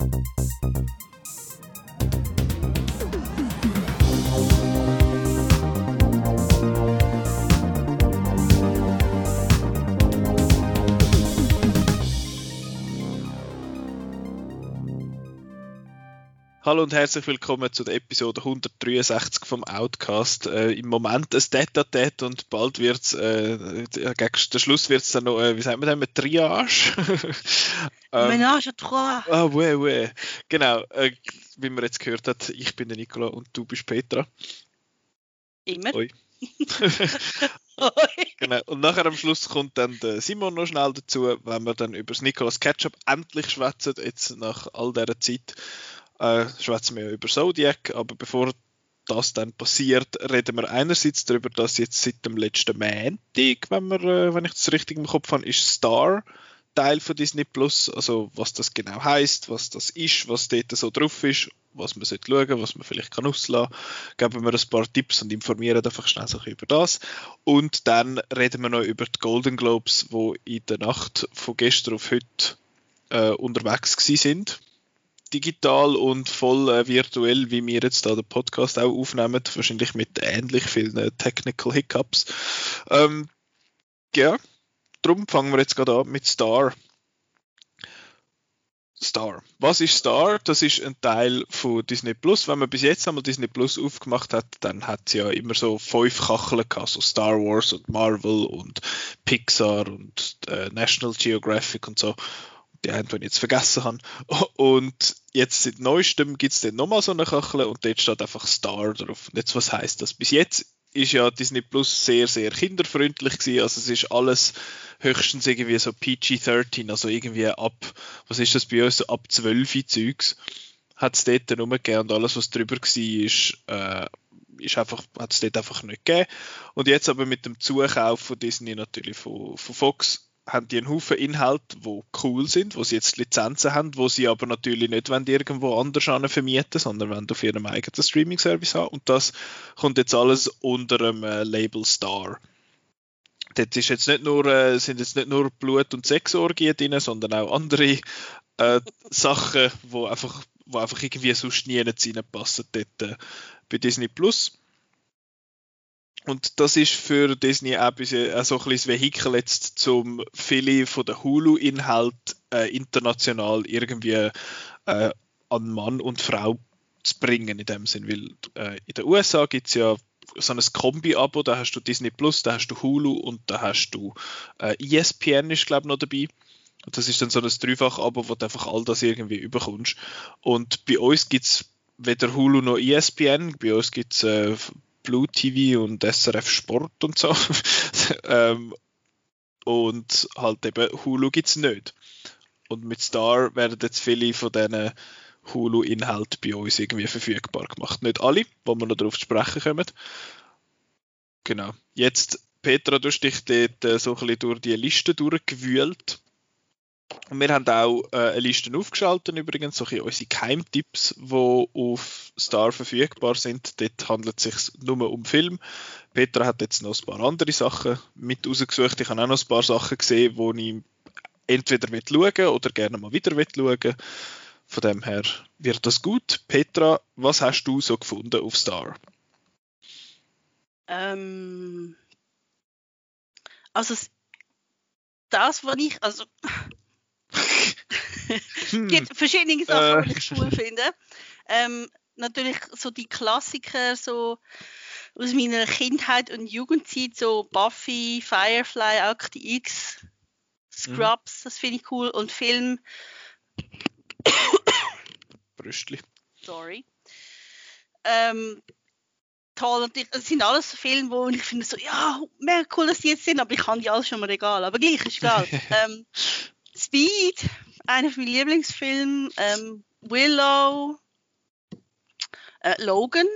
Thank you. Hallo und herzlich willkommen zu der Episode 163 vom Outcast. Äh, Im Moment ein Date und bald wird es, äh, gegen den Schluss wird es dann noch, äh, wie sagt man das, eine Triage? ähm, Menage à trois. Ah, ouais, ouais. Genau, äh, wie man jetzt gehört hat, ich bin der Nikola und du bist Petra. Immer. Oi. genau. Und nachher am Schluss kommt dann der Simon noch schnell dazu, wenn wir dann über das Nicolas Ketchup endlich schwätzen, jetzt nach all dieser Zeit äh, schwätzen wir über Zodiac, aber bevor das dann passiert, reden wir einerseits darüber, dass jetzt seit dem letzten Montag, wenn, wir, äh, wenn ich das richtig im Kopf habe, ist Star Teil von Disney Plus, also was das genau heißt, was das ist, was dort so drauf ist, was man sollte schauen, was man vielleicht kann auslassen, geben wir ein paar Tipps und informieren einfach schnell so über das. Und dann reden wir noch über die Golden Globes, wo in der Nacht von gestern auf heute äh, unterwegs sind digital und voll äh, virtuell, wie wir jetzt da den Podcast auch aufnehmen, wahrscheinlich mit ähnlich vielen äh, Technical Hiccups. Ähm, ja, darum fangen wir jetzt gerade an mit Star. Star. Was ist Star? Das ist ein Teil von Disney Plus. Wenn man bis jetzt einmal Disney Plus aufgemacht hat, dann hat es ja immer so fünf Kacheln gehabt, so Star Wars und Marvel und Pixar und äh, National Geographic und so die einen, die ich jetzt vergessen habe. Und jetzt seit neuestem gibt es dann nochmal so eine Kachel und dort steht einfach Star drauf. Und jetzt, was heißt das? Bis jetzt ist ja Disney Plus sehr, sehr kinderfreundlich gewesen. Also es ist alles höchstens irgendwie so PG-13, also irgendwie ab, was ist das bei uns, so ab 12 Zeugs hat es dort nur gegeben und alles, was drüber war, ist, äh, ist einfach, hat es dort einfach nicht gegeben. Und jetzt aber mit dem Zukauf von Disney natürlich von, von Fox haben die einen Haufen Inhalte, die cool sind, wo sie jetzt Lizenzen haben, wo sie aber natürlich nicht wenn irgendwo anders vermieten, sondern wenn auf ihrem eigenen Streaming-Service haben. Und das kommt jetzt alles unter dem äh, Label Star. Dort ist jetzt nicht nur, äh, sind jetzt nicht nur Blut- und Sexorgien drin, sondern auch andere äh, Sachen, wo einfach, wo einfach irgendwie sonst nie reinpassen dort äh, bei Disney Plus. Und das ist für Disney auch, ein äh, so ein bisschen das Vehikel jetzt, zum viele von den Hulu-Inhalt äh, international irgendwie äh, an Mann und Frau zu bringen in dem Sinn, weil äh, in den USA gibt es ja so ein Kombi-Abo, da hast du Disney Plus, da hast du Hulu und da hast du äh, ESPN ist glaube ich noch dabei. Und das ist dann so ein Dreifach-Abo, wo du einfach all das irgendwie überkommst. Und bei uns gibt es weder Hulu noch ESPN, bei uns gibt es äh, Blue TV und SRF Sport und so. ähm, und halt eben Hulu gibt es nicht. Und mit Star werden jetzt viele von diesen Hulu-Inhalten bei uns irgendwie verfügbar gemacht. Nicht alle, wo wir noch darauf zu sprechen kommen. Genau. Jetzt, Petra, du hast dich dort äh, so ein bisschen durch die Liste durchgewühlt. Wir haben auch äh, eine Liste aufgeschaltet, übrigens, so unsere Keimtipps, die auf Star verfügbar sind. Dort handelt es sich nur um Film. Petra hat jetzt noch ein paar andere Sachen mit rausgesucht. Ich habe auch noch ein paar Sachen gesehen, die ich entweder schauen oder gerne mal wieder schauen Von dem her wird das gut. Petra, was hast du so gefunden auf Star? Ähm, also das, was ich, also es gibt verschiedene Sachen, die ich cool finde. Ähm, natürlich so die Klassiker so aus meiner Kindheit und Jugendzeit, so Buffy, Firefly, Akte X, Scrubs, mhm. das finde ich cool. Und Film. Brüstli. Sorry. Ähm, toll. Und das sind alles so Filme, wo ich finde so, ja, mega cool, dass die jetzt sind, aber ich kann die alles schon mal egal. Aber gleich ist egal. ähm, Speed, einer meiner Lieblingsfilme. Ähm, Willow, äh, Logan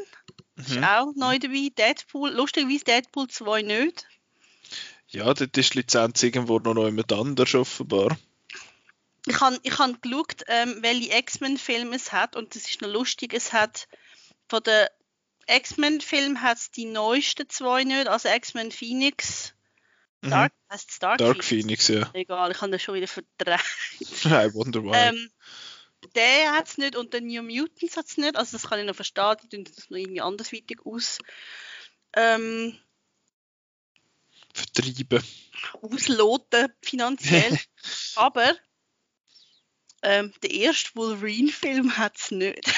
mhm. ist auch neu dabei. Deadpool, lustigerweise Deadpool 2 nicht. Ja, dort ist die Lizenz irgendwo noch jemand anders offenbar. Ich habe ich hab geschaut, ähm, welche X-Men-Filme es hat und das ist noch lustig, es hat von den X-Men-Filmen hat es die neuesten zwei nicht, also X-Men Phoenix. Dark, mhm. heißt Dark, Dark Phoenix? Ja. Egal, ich habe das schon wieder verdreht. Nein, wunderbar. Ähm, der hat es nicht und den New Mutants hat es nicht. Also das kann ich noch verstehen, die tun das noch irgendwie andersweitig aus. Ähm, Vertreiben. ausloten finanziell. Aber ähm, der erste Wolverine-Film hat es nicht.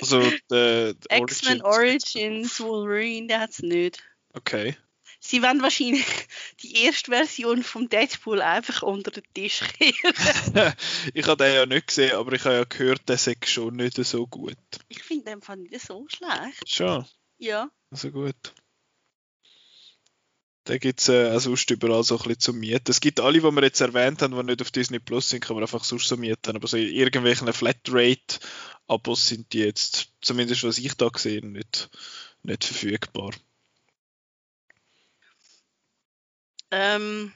Also der, der X-Men Origins Wolverine, der hat es nicht. Okay. Sie werden wahrscheinlich die erste Version vom Deadpool einfach unter den Tisch kehren. ich habe den ja nicht gesehen, aber ich habe ja gehört, der sei schon nicht so gut. ich finde den Fall nicht so schlecht. Schon, Ja. also gut. Da gibt es äh, auch sonst überall so ein bisschen zum Mieten. Es gibt alle, die wir jetzt erwähnt haben, die nicht auf Disney Plus sind, kann man einfach sonst so mieten. Aber so in irgendwelchen Flatrate-Abos sind die jetzt, zumindest was ich da gesehen, nicht, nicht verfügbar. Ähm,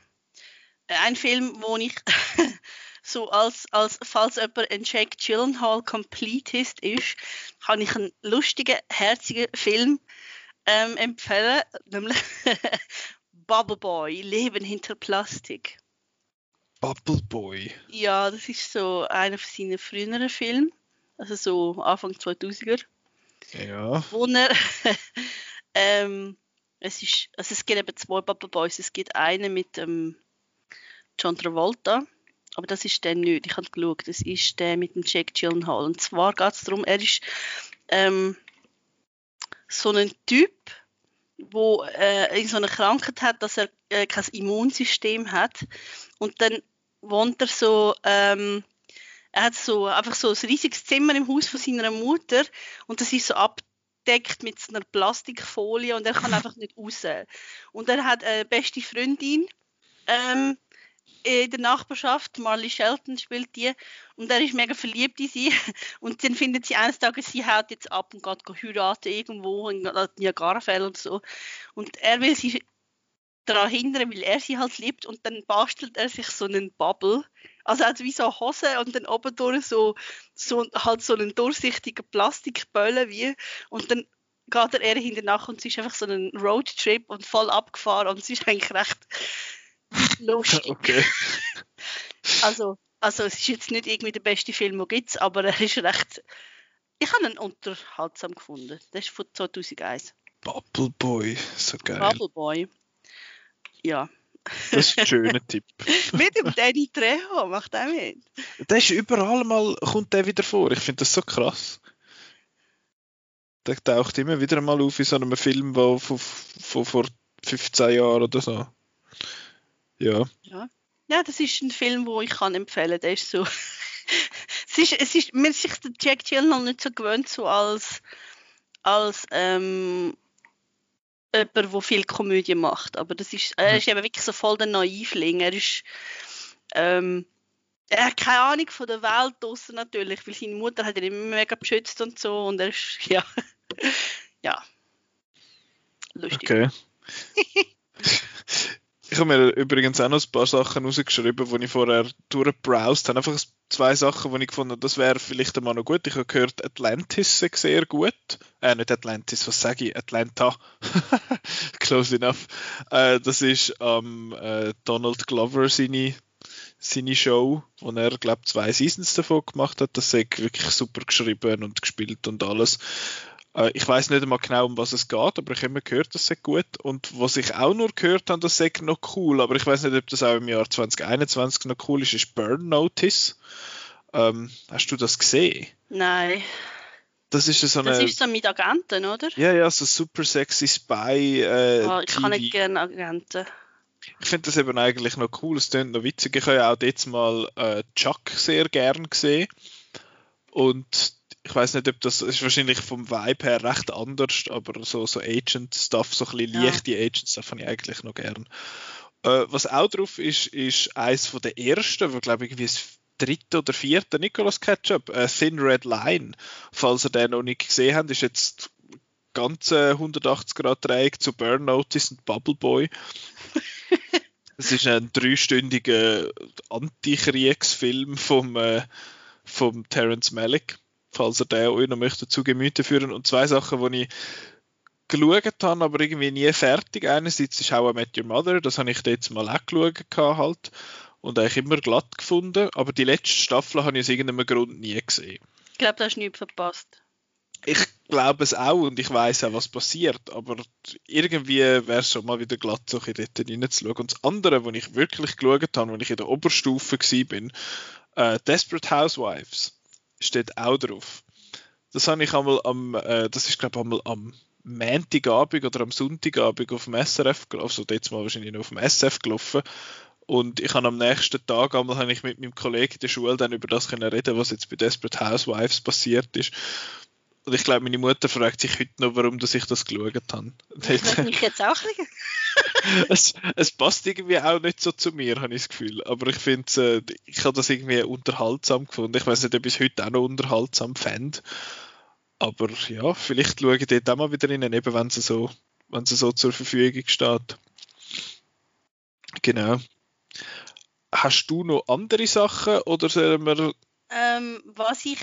ein Film, wo ich so als, als falls jemand ein Jake Gyllenhaal Completist ist, kann ich einen lustigen, herzigen Film ähm, empfehlen, nämlich Bubble Boy, Leben hinter Plastik. Bubble Boy. Ja, das ist so einer von seinen früheren Filmen, also so Anfang 2000er. Ja. wo er ähm, es ist, also es gibt eben zwei Bubble Boys. Es gibt einen mit ähm, John Travolta, aber das ist der nicht. Ich habe geschaut, das ist der mit dem Jake Gyllenhaal. Und zwar geht es darum, er ist ähm, so ein Typ, wo äh, so eine Krankheit hat, dass er äh, kein Immunsystem hat. Und dann wohnt er so ähm, er hat so einfach so ein riesiges Zimmer im Haus von seiner Mutter und das ist so abdeckt mit so einer Plastikfolie und er kann einfach nicht raus. Und er hat eine beste Freundin ähm, in der Nachbarschaft, Marley Shelton spielt die und er ist mega verliebt in sie und dann findet sie eines Tages, sie haut jetzt ab und geht heiraten irgendwo in Niagarafell oder so und er will sie daran hindern, weil er sie halt liebt und dann bastelt er sich so einen Bubble, also also wie so eine Hose und dann oben durch so, so halt so einen durchsichtigen Plastikböllen wie und dann geht er eher hinter nach und es ist einfach so ein Roadtrip und voll abgefahren und es ist eigentlich recht lustig. Okay. Also, also es ist jetzt nicht irgendwie der beste Film, den gibt aber er ist recht, ich habe ihn unterhaltsam gefunden. Das ist von 2001. Bubble Boy, so geil. Bubble Boy. Ja. Das ist ein schöner Tipp. mit dem Danny Trejo, macht er mit. Der ist überall mal, kommt der wieder vor. Ich finde das so krass. Der taucht immer wieder mal auf in so einem Film, der von, von vor 15 Jahren oder so. Ja. Ja. Ja, das ist ein Film, wo ich kann empfehlen. Der ist so. es ist, es ist, man ist sich der Jack Gyllenhaal nicht so gewöhnt, so als, als ähm, jemand, der viel Komödie macht. Aber das ist, er ist eben wirklich so voll der Naivling. Er ist, ähm, er hat keine Ahnung von der Welt draussen natürlich, weil seine Mutter hat ihn immer mega beschützt und so. Und er ist, ja, ja, lustig. Okay. Ich habe mir übrigens auch noch ein paar Sachen rausgeschrieben, die ich vorher durchgebrowst habe. Einfach zwei Sachen, die ich gefunden habe, das wäre vielleicht einmal noch gut. Ich habe gehört, Atlantis sei sehr gut. Äh, nicht Atlantis, was sage ich? Atlanta. Close enough. Äh, das ist ähm, äh, Donald Glover seine, seine Show, wo er, glaube ich, zwei Seasons davon gemacht hat. Das ist wirklich super geschrieben und gespielt und alles. Äh, ich weiß nicht einmal genau, um was es geht, aber ich habe immer gehört, das sei gut. Und was ich auch nur gehört habe, das sei noch cool, aber ich weiß nicht, ob das auch im Jahr 2021 noch cool ist, ist Burn Notice. Ähm, hast du das gesehen? Nein, Das ist so eine. das ist so mit Agenten, oder? ja, ja, so super sexy Spy. Äh, Ah, ich kann TV. nicht gerne Agenten. Ich finde das eben eigentlich noch cool, es klingt noch witzig. Ich habe ja auch jetzt mal äh, Chuck sehr gern gesehen. Und ich weiß nicht, ob das ist wahrscheinlich vom Vibe her recht anders, aber so, so Agent-Stuff, so ein bisschen Ja. leichte Agent-Stuff habe ich eigentlich noch gern. Äh, was auch drauf ist, ist eins von der ersten, wo glaube ich irgendwie dritte oder vierte Nicolas Ketchup, äh, Thin Red Line. Falls ihr den noch nicht gesehen habt, ist jetzt ganze 180 Grad Dreieck zu Burn Notice und Bubble Boy. Es ist ein dreistündiger Antikriegsfilm vom, äh, vom Terence Malick, falls ihr den euch noch möchte zu Gemüte führen. Und zwei Sachen, die ich geschaut habe, aber irgendwie nie fertig. Einerseits ist auch Met Your Mother, das habe ich jetzt mal auch geschaut halt. Und eigentlich immer glatt gefunden, aber die letzte Staffel habe ich aus irgendeinem Grund nie gesehen. Ich glaube, da hast du nichts verpasst. Ich glaube es auch und ich weiß auch, was passiert, aber irgendwie wäre es schon mal wieder glatt, so ein dort reinzuschauen. Und das andere, was ich wirklich geschaut habe, als ich in der Oberstufe war, äh, Desperate Housewives, steht auch drauf. Das habe ich einmal am, äh, das ist glaube ich einmal am Montagabend oder am Sonntagabend auf dem SRF, also jetzt mal wahrscheinlich noch auf dem SF gelaufen. Und ich habe am nächsten Tag einmal habe ich mit meinem Kollegen in der Schule dann über das können reden, was jetzt bei Desperate Housewives passiert ist. Und ich glaube, meine Mutter fragt sich heute noch, warum dass ich das geschaut habe. Das mich jetzt auch es, es passt irgendwie auch nicht so zu mir, habe ich das Gefühl. Aber ich finde, äh, ich habe das irgendwie unterhaltsam gefunden. Ich weiß nicht, ob ich es heute auch noch unterhaltsam fände. Aber ja, vielleicht schaue ich dort auch mal wieder rein, eben wenn sie so, wenn sie so zur Verfügung steht. Genau. Hast du noch andere Sachen oder sollen wir... Ähm, was ich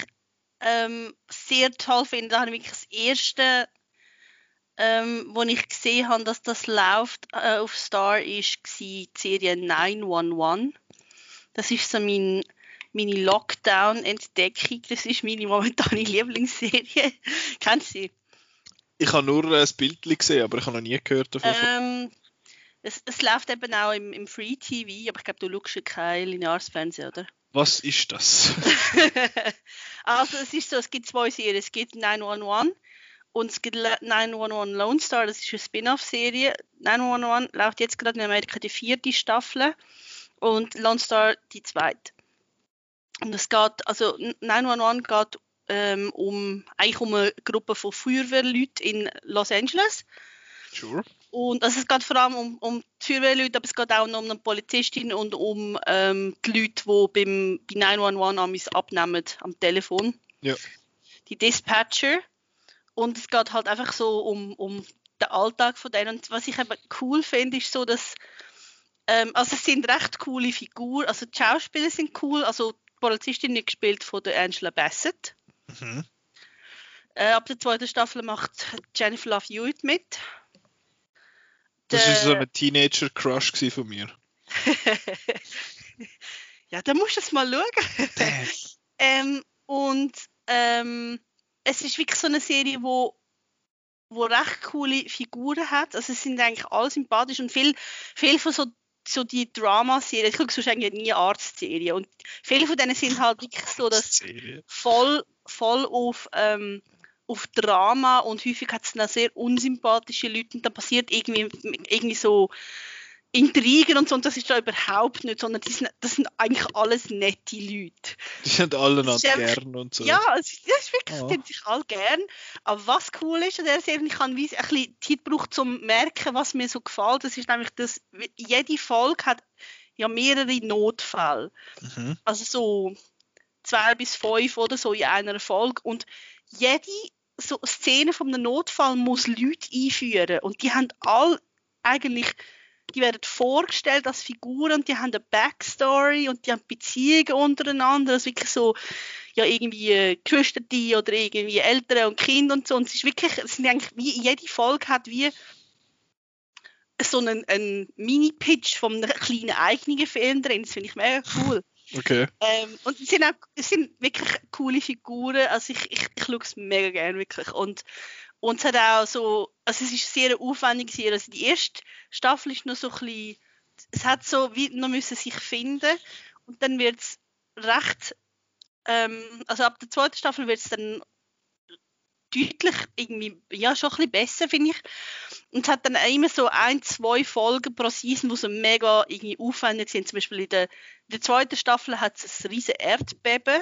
ähm, sehr toll finde, da habe ich wirklich das erste, ähm, wo ich gesehen habe, dass das läuft äh, auf Star, ist die Serie 911. Das ist so mein, meine Lockdown-Entdeckung. Das ist meine momentane Lieblingsserie. Kennst du sie? Ich habe nur ein Bild gesehen, aber ich habe noch nie gehört davon. Ähm, es, es läuft eben auch im, im Free TV, aber ich glaube, du schaust ja kein lineares Fernsehen, oder? Was ist das? also es ist so, es gibt zwei Serien. Es gibt 911 und es gibt 911 Lone Star, das ist eine Spin-off-Serie. 911 läuft jetzt gerade in Amerika die vierte Staffel und Lone Star die zweite. Und es geht, also 911 geht ähm, um, eigentlich um eine Gruppe von Feuerwehrleuten in Los Angeles. Sure. Und also es geht vor allem um, um die Feuerwehrleute, aber es geht auch noch um eine Polizistin und um ähm, die Leute, die beim, bei 911 amis abnehmen am Telefon. Ja. Die Dispatcher. Und es geht halt einfach so um, um den Alltag von denen. Und was ich eben cool finde, ist so, dass ähm, also es sind recht coole Figuren. Also die Schauspieler sind cool. Also die Polizistin ist gespielt von der Angela Bassett. Mhm. Äh, ab der zweiten Staffel macht Jennifer Love Hewitt mit. Das war so ein Teenager-Crush von mir. ja, da musst du es mal schauen. ähm, und ähm, es ist wirklich so eine Serie, wo wo recht coole Figuren hat. Also es sind eigentlich alle sympathisch und viel, viel von so, so die Drama-Serien, ich gucke sonst eigentlich nie Arzt-Serien und viele von denen sind halt wirklich so, dass voll, voll auf ähm, auf Drama und häufig hat es dann sehr unsympathische Leute und dann passiert irgendwie, irgendwie so Intrigen und so und das ist da überhaupt nicht, sondern das sind, das sind eigentlich alles nette Leute. Die sind alle noch gern und so. Ja, ist, das ist wirklich, oh. die sich alle gern. Aber was cool ist an der Serie, ich kann ein bisschen Zeit brauchen, zum merken, was mir so gefällt, das ist nämlich, dass jede Folge hat ja mehrere Notfälle. Mhm. Also so zwei bis fünf oder so in einer Folge und jede so Szene von einem Notfall muss Leute einführen. Und die haben all eigentlich die werden vorgestellt als Figuren und die haben eine Backstory und die haben Beziehungen untereinander, also wirklich so ja irgendwie äh, Geschwister oder irgendwie Eltern und Kinder und so. Und es ist wirklich, es sind eigentlich wie jede Folge hat wie so einen, einen Mini-Pitch von einem kleinen eigenen Film drin, das finde ich mega cool. Okay. Ähm, und es sind, auch, sind wirklich coole Figuren. Also ich, ich, ich schaue es mega gerne, wirklich. Und, und es hat auch so, also es ist sehr aufwendig gewesen. Also die erste Staffel ist noch so ein bisschen, es hat so wie noch müssen sich finden und dann wird es recht, ähm, also ab der zweiten Staffel wird es dann deutlich irgendwie, ja, schon ein bisschen besser, finde ich. Und es hat dann immer so ein, zwei Folgen pro Season, die so mega irgendwie aufwendig sind. Zum Beispiel in der, in der zweiten Staffel hat es ein riesen Erdbeben.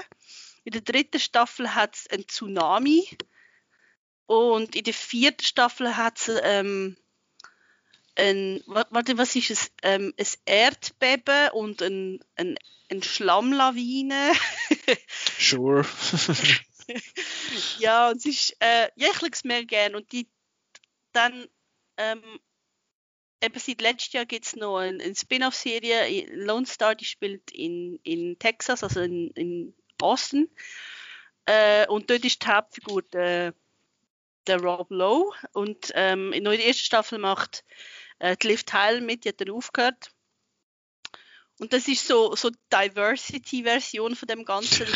In der dritten Staffel hat es einen Tsunami. Und in der vierten Staffel hat es ähm, ein, warte, was ist es? Ähm, ein Erdbeben und ein, ein, ein Schlammlawine. sure. ja, und es ist, äh, ja, ich es mehr gerne. Und die dann, ähm, eben seit letztem Jahr gibt es noch eine, eine Spin-off-Serie, Lone Star, die spielt in, in Texas, also in, in Austin. Äh, und dort ist die Hauptfigur der, der Rob Lowe. Und ähm, in der ersten Staffel macht äh, die Liv Tyler mit, die hat dann aufgehört. Und das ist so so Diversity-Version von dem Ganzen.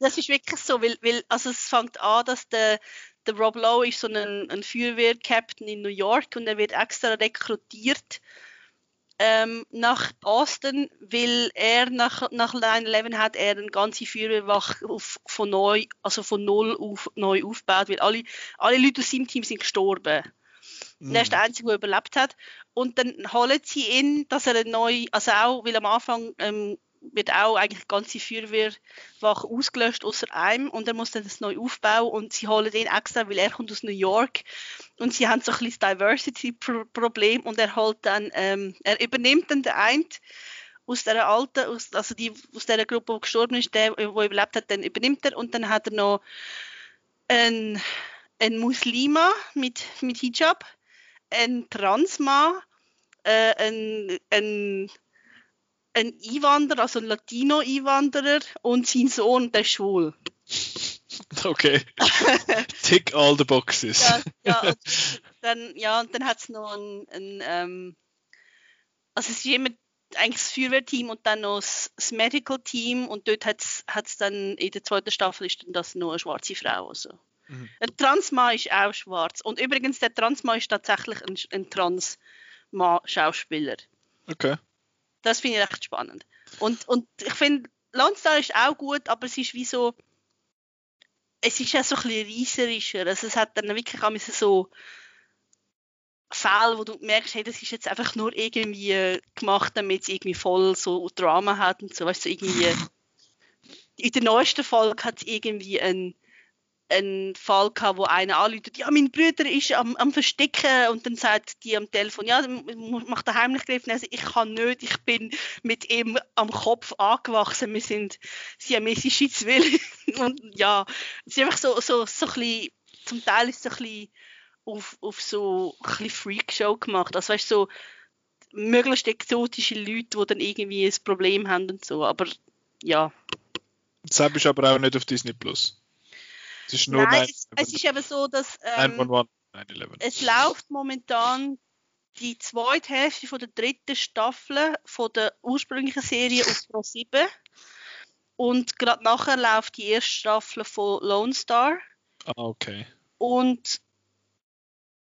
das ist wirklich so, weil, weil also es fängt an, dass der, der Rob Lowe ist so ein, ein Feuerwehr-Captain in New York und er wird extra rekrutiert ähm, nach Austin, weil er nach, nach 9-11 hat er eine ganze Feuerwehrwache auf, von neu, also von null auf, neu aufgebaut, weil alle, alle Leute aus seinem Team sind gestorben. Mm. Er ist der Einzige, der überlebt hat. Und dann holen sie ihn, dass er neu, also auch, weil am Anfang ähm, wird auch eigentlich die ganze Feuerwehrwache ausgelöscht, außer einem, und er muss dann das neu aufbauen. Und sie holen ihn extra, weil er kommt aus New York. Und sie haben so ein kleines Diversity-Problem und er holt dann, ähm, er übernimmt dann den einen aus der alten, aus, also die aus der Gruppe, die gestorben ist, der, der überlebt hat, dann übernimmt er. Und dann hat er noch einen, einen Muslima mit, mit Hijab, einen Transmann, äh, einen, einen ein Einwanderer, also ein Latino-Einwanderer und sein Sohn, der ist schwul. Okay. Tick all the boxes. ja, ja, und dann, ja, und dann hat es noch ein, ein ähm, also es ist immer eigentlich das Feuerwehrteam und dann noch das, das Medical Team und dort hat es dann in der zweiten Staffel ist dann das nur eine schwarze Frau. Also. Mhm. Ein Transmann ist auch schwarz. Und übrigens, der Transmann ist tatsächlich ein, ein Trans-Schauspieler. Okay. Das finde ich recht spannend. Und, und ich finde, Landstar ist auch gut, aber es ist wie so, es ist ja so ein bisschen reißerischer. Also es hat dann wirklich auch so Fälle, wo du merkst, hey, das ist jetzt einfach nur irgendwie gemacht, damit es irgendwie voll so Drama hat und so. Weißt du, irgendwie in der neuesten Folge hat es irgendwie ein einen Fall gehabt, wo einer anruft, ja, mein Bruder ist am, am Verstecken und dann sagt die am Telefon, ja, mach den Heimlichgriff. Also ich kann nicht, ich bin mit ihm am Kopf angewachsen, wir sind siamesische Zwillinge und ja, es ist einfach so, so, so ein bisschen, zum Teil ist es ein bisschen auf, auf so ein bisschen Freakshow gemacht, also weißt so möglichst exotische Leute, die dann irgendwie ein Problem haben und so, aber ja. Das bist aber auch nicht auf Disney Plus. Es ist nur Nein, es, es, ist eben so, dass ähm, 911, 911. es läuft momentan die zweite Hälfte von der dritten Staffel von der ursprünglichen Serie auf Pro 7 und gerade nachher läuft die erste Staffel von Lone Star. Ah, okay. Und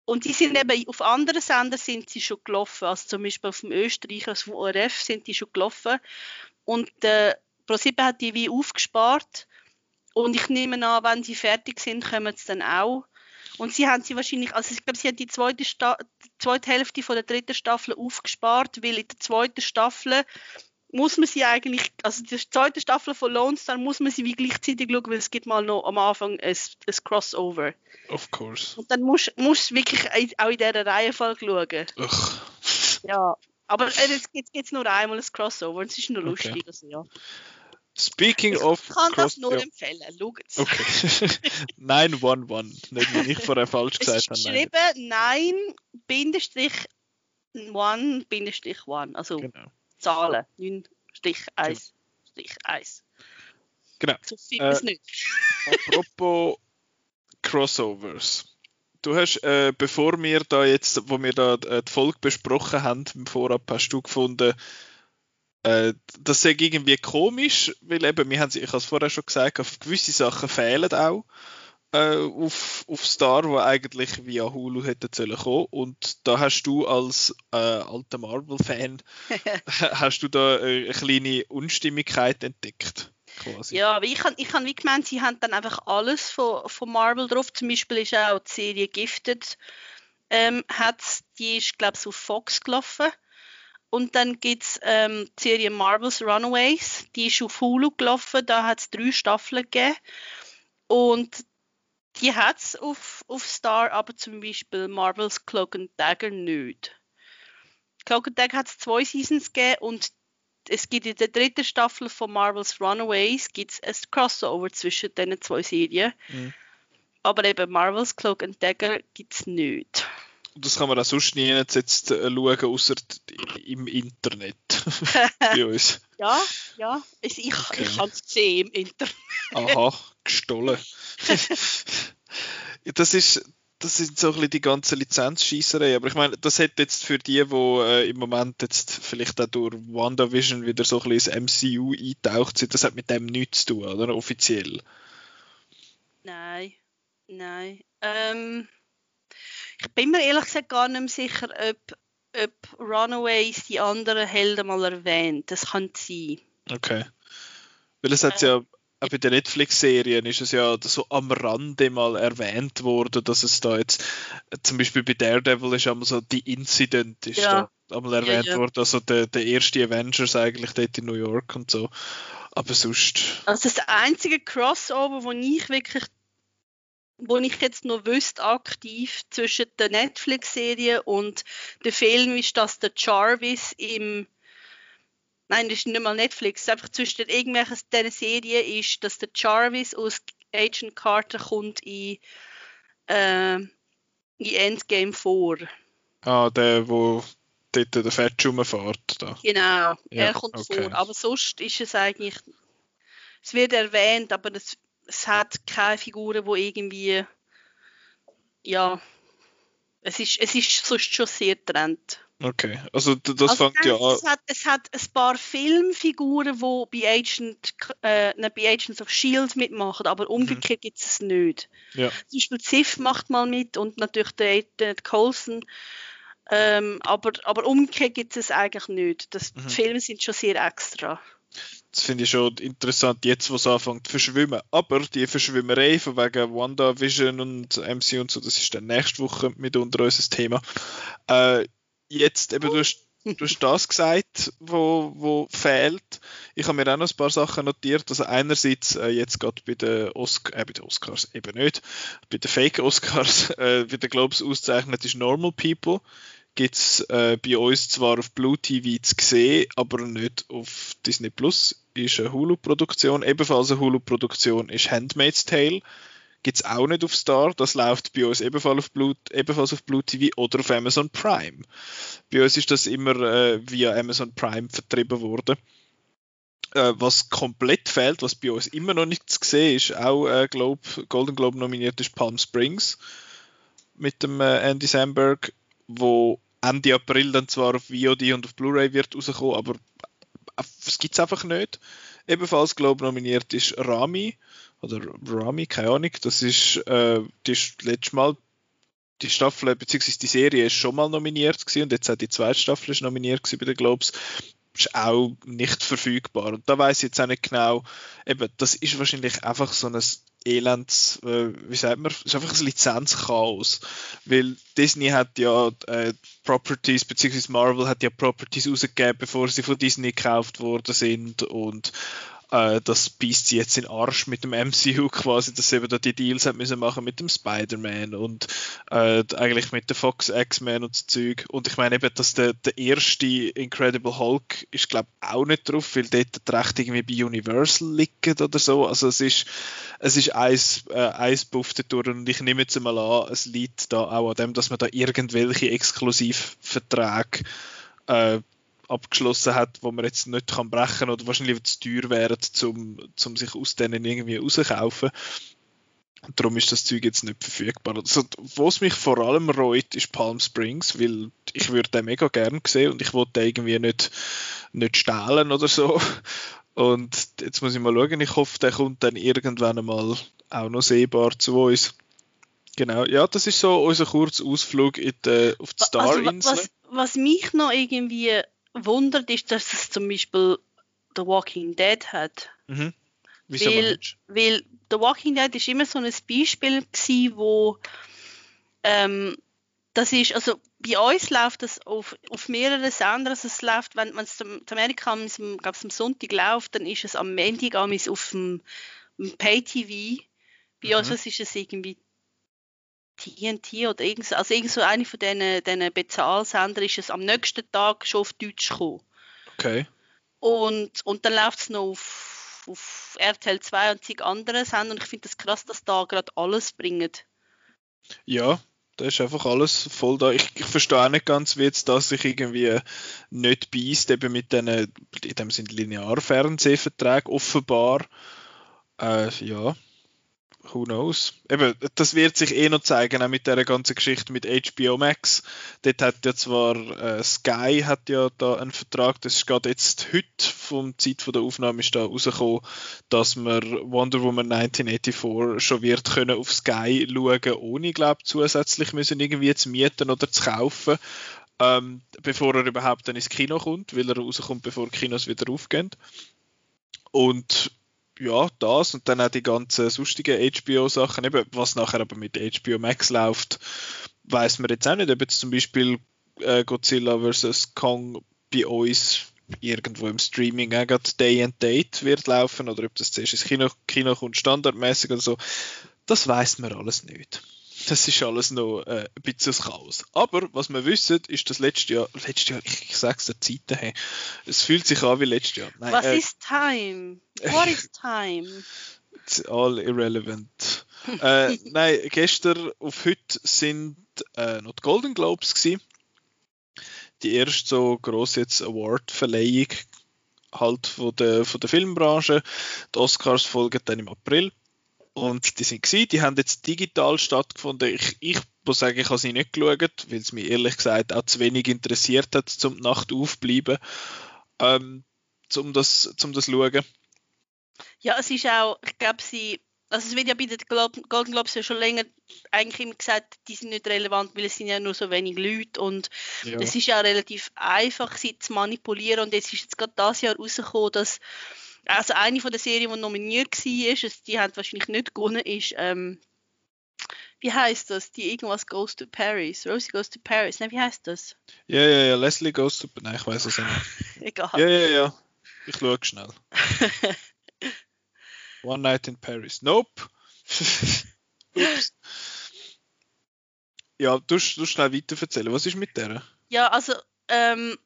und die sind eben auf anderen Sendern sind sie schon gelaufen, also zum Beispiel auf dem Österreich, also vom ORF sind die schon gelaufen. Und äh, Pro7 hat die wie aufgespart und ich nehme an, wenn sie fertig sind, kommen sie dann auch. Und sie haben sie wahrscheinlich, also ich glaube, sie haben die zweite, Sta zweite Hälfte von der dritten Staffel aufgespart, weil in der zweiten Staffel muss man sie eigentlich, also die zweite Staffel von Lone Star muss man sie wie gleichzeitig schauen, weil es gibt mal noch am Anfang ein, ein Crossover. Of course. Und dann musst du wirklich auch in dieser Reihenfolge schauen. Ugh. Ja, aber äh, es gibt, gibt nur einmal ein Crossover und es ist nur lustig. Okay. Also, ja. Speaking ich of. Ich kann das nur empfehlen, schaut Okay. 911. Nicht, wie ich vorher falsch gesagt habe. Geschrieben 9 Bindestrich 1 Bindestrich 1. Also genau. Zahlen. 9 Strich 1 Strich 1. Genau. So viel äh, nicht. apropos Crossovers. Du hast, äh, bevor wir da jetzt, wo wir da äh, die Folge besprochen haben, im Vorab, hast du gefunden, äh, das ist irgendwie komisch, weil eben, wir haben ich habe es vorher schon gesagt, auf gewisse Sachen fehlen auch äh, auf, auf Star, wo eigentlich via Hulu hätte sollen kommen. Und da hast du als äh, alter Marvel-Fan, hast du da äh, eine kleine Unstimmigkeit entdeckt. Quasi. Ja, aber ich habe ich hab wie gemeint, sie haben dann einfach alles von, von Marvel drauf. Zum Beispiel ist auch die Serie Gifted, ähm, die ist, glaube ich, auf Fox gelaufen. Und dann gibt es ähm, die Serie Marvel's Runaways, die ist auf Hulu gelaufen, da hat es drei Staffeln gegeben. Und die hat es auf, auf Star, aber zum Beispiel Marvel's Cloak and Dagger nicht. Cloak and Dagger hat es zwei Seasons gegeben und es gibt in der dritten Staffel von Marvel's Runaways gibt's ein Crossover zwischen diesen zwei Serien. Mhm. Aber eben Marvel's Cloak and Dagger gibt es nicht. Und das kann man auch sonst nie jetzt äh, schauen, außer im Internet. Bei uns. Ja, ja. Ich, ich, okay. ich habe es gesehen im Internet. Aha, gestohlen. das ist, das sind so ein bisschen die ganzen Lizenzschießerei. Aber ich meine, das hat jetzt für die, wo äh, im Moment jetzt vielleicht auch durch WandaVision wieder so ein bisschen ins MCU eintaucht sind, das hat mit dem nichts zu tun, oder? Offiziell. Nein, nein. Ähm, ich bin mir ehrlich gesagt gar nicht sicher, ob, ob Runaways die anderen Helden mal erwähnt. Das kann sein. Okay. Weil es hat ja auch bei den Netflix-Serien ist es ja so am Rande mal erwähnt worden, dass es da jetzt, zum Beispiel bei Daredevil ist einmal so die Incident ist ja. da einmal erwähnt ja, ja. worden, also der, der erste Avengers eigentlich dort in New York und so. Aber sonst. Also das einzige Crossover, wo ich wirklich wo ich jetzt noch wüsste, aktiv zwischen der Netflix-Serie und dem Film ist, dass der Jarvis im Nein, das ist nicht mal Netflix. Einfach zwischen irgendwelchen dieser Serien ist, dass der Jarvis aus Agent Carter kommt in, äh, in Endgame vor. Ah, der, wo dort der Fetch rumfährt. Da. Genau, ja, er kommt okay. vor. Aber sonst ist es eigentlich, es wird erwähnt, aber es, es hat keine Figuren, wo irgendwie, ja, es ist, es ist sonst schon sehr trennt. Okay, also das also fängt ja an. Es hat, es hat ein paar Filmfiguren, die bei, Agent, äh, bei Agents of S.H.I.E.L.D. mitmachen, aber umgekehrt mhm. gibt es es nicht. Ja. Zum Beispiel Ziff macht mal mit und natürlich der, der Coulson. Ähm, aber, aber umgekehrt gibt es es eigentlich nicht. Das, mhm. Die Filme sind schon sehr extra. Das finde ich schon interessant, jetzt wo es anfängt zu verschwimmen. Aber die Verschwimmerei von wegen WandaVision und MC und so, das ist dann nächste Woche mitunter unser Thema. Äh, jetzt eben, du hast, du hast das gesagt, wo, wo fehlt. Ich habe mir auch noch ein paar Sachen notiert. Also einerseits äh, jetzt gerade bei den, Osc äh, bei den Oscars eben nicht, bei den Fake Oscars, äh, bei den Globes auszeichnet ist Normal People. Gibt es äh, bei uns zwar auf Blue TV zu sehen, aber nicht auf Disney Plus. Ist eine Hulu-Produktion. Ebenfalls eine Hulu-Produktion ist Handmaid's Tale gibt es auch nicht auf Star. Das läuft bei uns ebenfalls auf, Blue, ebenfalls auf Blue TV oder auf Amazon Prime. Bei uns ist das immer äh, via Amazon Prime vertrieben worden. Äh, was komplett fehlt, was bei uns immer noch nicht zu sehen ist, auch äh, Globe, Golden Globe nominiert ist Palm Springs mit dem äh, Andy Samberg, wo Ende April dann zwar auf VOD und auf Blu-ray wird rauskommen, aber äh, es gibt es einfach nicht. Ebenfalls Globe nominiert ist Rami oder Rami, keine Ahnung. Das ist, äh, die ist letztes Mal die Staffel bzw. die Serie ist schon mal nominiert gewesen, und jetzt auch die zweite Staffel ist nominiert bei den Globes ist auch nicht verfügbar und da weiß ich jetzt auch nicht genau eben das ist wahrscheinlich einfach so ein Elends äh, wie sagt man ist einfach ein Lizenzchaos. Weil Disney hat ja äh, Properties beziehungsweise Marvel hat ja Properties rausgegeben bevor sie von Disney gekauft worden sind. Und äh, das beißt sie jetzt in den Arsch mit dem MCU quasi, dass sie eben da die Deals hat müssen machen mit dem Spider-Man und äh, eigentlich mit der Fox X-Men und so Zeug. Und ich meine eben, dass der, der erste Incredible Hulk ist, glaube ich, auch nicht drauf, weil dort die Rechte irgendwie bei Universal liegen oder so. Also es ist, es ist eins, äh, eins durch und ich nehme jetzt mal an, es liegt da auch an dem, dass man da irgendwelche Exklusivverträge äh, abgeschlossen hat, wo man jetzt nicht kann brechen oder wahrscheinlich zu teuer wären, um, um sich aus denen irgendwie rauszukaufen. Und darum ist das Zeug jetzt nicht verfügbar. Also, was mich vor allem reut, ist Palm Springs, weil ich würde den mega gern sehen und ich wollte irgendwie nicht, nicht stehlen oder so. Und jetzt muss ich mal schauen, ich hoffe, der kommt dann irgendwann einmal auch noch sehbar zu uns. Genau, ja, das ist so unser kurzer Ausflug in die, auf die Star-Insel. Also, was, was mich noch irgendwie wundert, ist, dass es zum Beispiel The Walking Dead hat. Mhm. Weil, weil The Walking Dead ist immer so ein Beispiel gewesen, wo ähm, das ist, also bei uns läuft das auf, auf mehreren Sendern, also es läuft, wenn man es in Amerika am, am Sonntag läuft, dann ist es am Montag auf dem, dem Pay-TV. Bei mhm. uns ist es irgendwie TNT oder irgend, also irgend so eine von diesen, diesen Bezahlsendern ist es am nächsten Tag schon auf Deutsch gekommen. Okay. Und, und dann läuft es noch auf, auf RTL 2 und zig andere Sender und ich finde das krass, dass da gerade alles bringt. Ja, da ist einfach alles voll da. Ich, ich verstehe auch nicht ganz, wie jetzt das sich irgendwie nicht beißt, eben mit diesen, in dem sind Linearfernsehverträgen offenbar. Äh, ja, who knows? Eben, das wird sich eh noch zeigen, auch mit der ganzen Geschichte mit HBO Max. Dort hat ja zwar äh, Sky hat ja da einen Vertrag, das ist gerade jetzt heute vom Zeit der Aufnahme ist da rausgekommen, dass man Wonder Woman 1984 schon wird können auf Sky schauen, ohne glaube zusätzlich müssen irgendwie zu mieten oder zu kaufen. Ähm, bevor er überhaupt dann ins Kino kommt, weil er rauskommt, bevor Kinos wieder aufgehen. Und ja, das und dann auch die ganzen sonstigen HBO-Sachen, eben, was nachher aber mit HBO Max läuft, weiß man jetzt auch nicht, ob jetzt zum Beispiel äh, Godzilla vs. Kong bei uns irgendwo im Streaming auch gerade Day and Date wird laufen oder ob das zuerst ins Kino, Kino kommt, standardmäßig oder so. Das weiß man alles nicht. Das ist alles noch äh, ein bisschen Chaos. Aber was wir wissen, ist, dass letztes Jahr, letztes Jahr, ich, ich sage es der Zeiten, hey, es fühlt sich an wie letztes Jahr. Nein, was äh, ist Time? What is Time? It's all irrelevant. äh, nein, gestern auf heute sind äh, noch die Golden Globes gewesen. Die erste so grosse jetzt Award-Verleihung halt von der, von der Filmbranche. Die Oscars folgen dann im April. Und die sind gewesen, die haben jetzt digital stattgefunden. Ich, ich muss sagen, ich habe sie nicht geschaut, weil es mich ehrlich gesagt auch zu wenig interessiert hat, zum Nacht aufbleiben, ähm, zum das, zum das schauen. Ja, es ist auch, ich glaube, sie, also es wird ja bei den Golden Globes ja schon länger eigentlich immer gesagt, die sind nicht relevant, weil es sind ja nur so wenig Leute und ja. es ist ja relativ einfach, sie zu manipulieren und jetzt ist jetzt gerade das Jahr rausgekommen, dass also eine von der Serien, die nominiert war, die hat wahrscheinlich nicht gewonnen, ist, ähm, wie heißt das? Die irgendwas Goes to Paris. Rosie Goes to Paris. Nein, wie heißt das? Ja, ja, ja. Leslie Goes to Nein, ich weiß es nicht. Egal. Ja, ja, ja. Ich schaue schnell. One Night in Paris. Nope. Ups. Ja, du, du schnell weiter erzählen. Was ist mit der? Ja, also, ähm,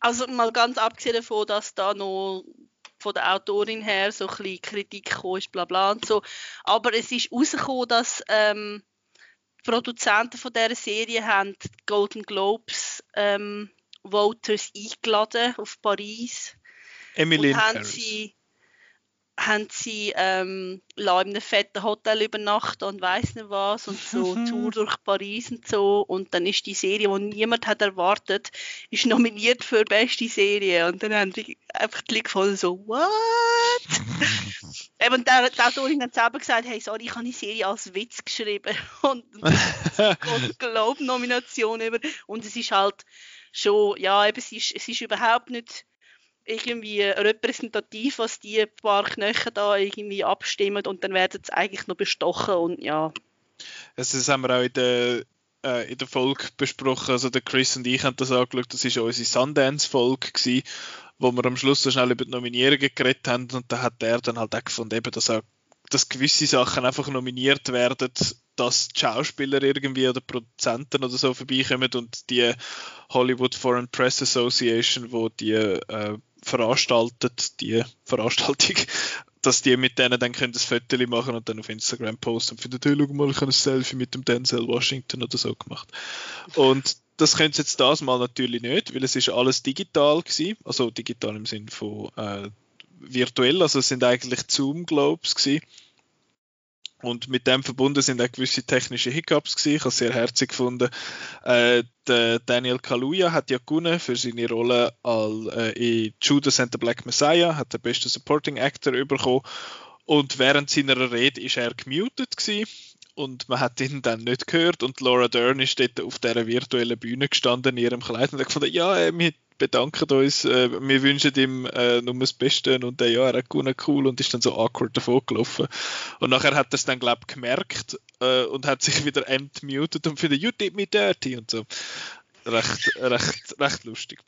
also mal ganz abgesehen davon, dass da noch von der Autorin her so ein bisschen Kritik gekommen ist, bla bla und so. Aber es ist rausgekommen, dass ähm, die Produzenten von dieser Serie haben die Golden Globes ähm, Voters eingeladen auf Paris. Emily und haben sie haben sie ähm, in einem fetten Hotel übernachtet und weiß nicht was und so Tour durch Paris und so. Und dann ist die Serie, die niemand hat erwartet, ist nominiert für beste Serie. Und dann haben die einfach die Leute so what? Eben der, der Autorin hat selber gesagt, hey sorry, ich habe die Serie als Witz geschrieben. Und, und Globe Nomination über. Und es ist halt schon ja eben es ist, es ist überhaupt nicht irgendwie repräsentativ, was die paar Knöchel da irgendwie abstimmen und dann werden sie eigentlich noch bestochen und ja. Also das haben wir auch in der, äh, in der Folge besprochen, also der Chris und ich haben das angeschaut, das war unsere Sundance-Folge wo wir am Schluss so schnell über die Nominierungen geredet haben und da hat er dann halt auch gefunden, eben, dass, auch, dass gewisse Sachen einfach nominiert werden, dass die Schauspieler irgendwie oder Produzenten oder so vorbeikommen und die Hollywood Foreign Press Association, wo die äh, veranstaltet, die Veranstaltung, dass die mit denen dann können das Foto machen und dann auf Instagram posten und finden, hey, schau mal, ich habe ein Selfie mit dem Denzel Washington oder so gemacht. Und das können sie jetzt das mal natürlich nicht, weil es ist alles digital gewesen, also digital im Sinne von äh, virtuell, also es sind eigentlich Zoom Globes gewesen und mit dem verbunden sind auch gewisse technische Hiccups gewesen. Ich habe es sehr herzig gefunden. Äh, Daniel Kaluuya hat ja gewonnen für seine Rolle als, äh, in Judas and the Black Messiah, hat den besten Supporting Actor bekommen. Und während seiner Rede ist er gemutet gewesen und man hat ihn dann nicht gehört und Laura Dern ist dort auf dieser virtuellen Bühne gestanden in ihrem Kleid und hat gefunden, ja, äh, wir bedanken uns, äh, wir wünschen ihm äh, nur das Beste und äh, ja, er hat gewonnen, cool und ist dann so awkward davon gelaufen. Und nachher hat er es dann, glaube ich, gemerkt äh, und hat sich wieder entmutet und findet, you did me dirty und so. Recht, recht, recht lustig.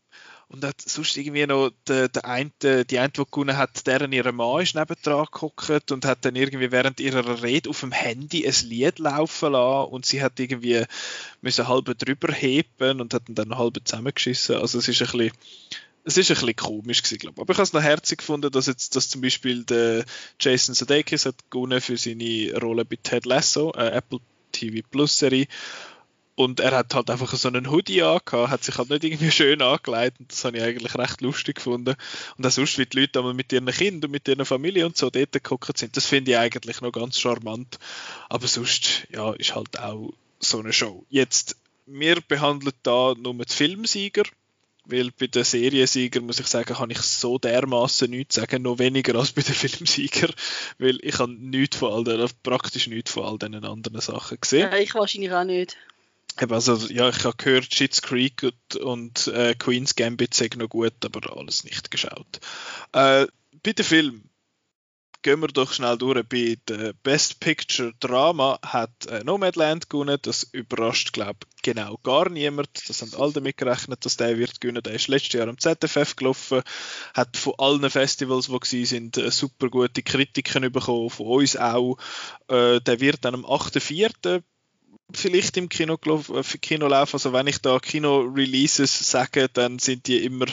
Und hat sonst irgendwie noch der, der eine, die eine, die gewonnen hat, deren ihre Mann ist nebendran geguckt und hat dann irgendwie während ihrer Rede auf dem Handy ein Lied laufen lassen und sie hat irgendwie müssen halb drüber heben und hat dann halb zusammengeschissen. Also es ist ein bisschen, es ist ein bisschen komisch gewesen, glaube ich. Aber ich habe es noch herzig gefunden, dass jetzt, dass zum Beispiel der Jason Sudeikis hat gewonnen für seine Rolle bei Ted Lasso, äh, Apple TV Plus Serie Und er hat halt einfach so einen Hoodie angehabt, hat sich halt nicht irgendwie schön angelegt und das habe ich eigentlich recht lustig gefunden. Und auch sonst, wie die Leute einmal mit ihren Kindern und mit ihren Familie und so dort geguckt sind, das finde ich eigentlich noch ganz charmant. Aber sonst, ja, ist halt auch so eine Show. Jetzt, wir behandeln da nur die Filmsieger weil bei den Seriensieger muss ich sagen, kann ich so dermaßen nichts sagen, noch weniger als bei den Filmsieger, weil ich habe nichts von all den, praktisch nichts von all diesen anderen Sachen gesehen. Ja, ich wahrscheinlich auch nicht. Also, ja, ich habe gehört, Shit's Creek und, und äh, Queen's Gambit sind noch gut, aber alles nicht geschaut. Äh, bei den Filmen gehen wir doch schnell durch. Bei der Best Picture Drama hat äh, Nomadland gewonnen. Das überrascht, glaube ich, genau gar niemand. Das haben alle damit gerechnet, dass der wird gewinnen. Der ist letztes Jahr am ZFF gelaufen, hat von allen Festivals, die sind, äh, super gute Kritiken bekommen, von uns auch. Äh, der wird dann am 8.4 vielleicht im Kino, äh, Kino laufen. Also wenn ich da Kino-Releases sage, dann sind die immer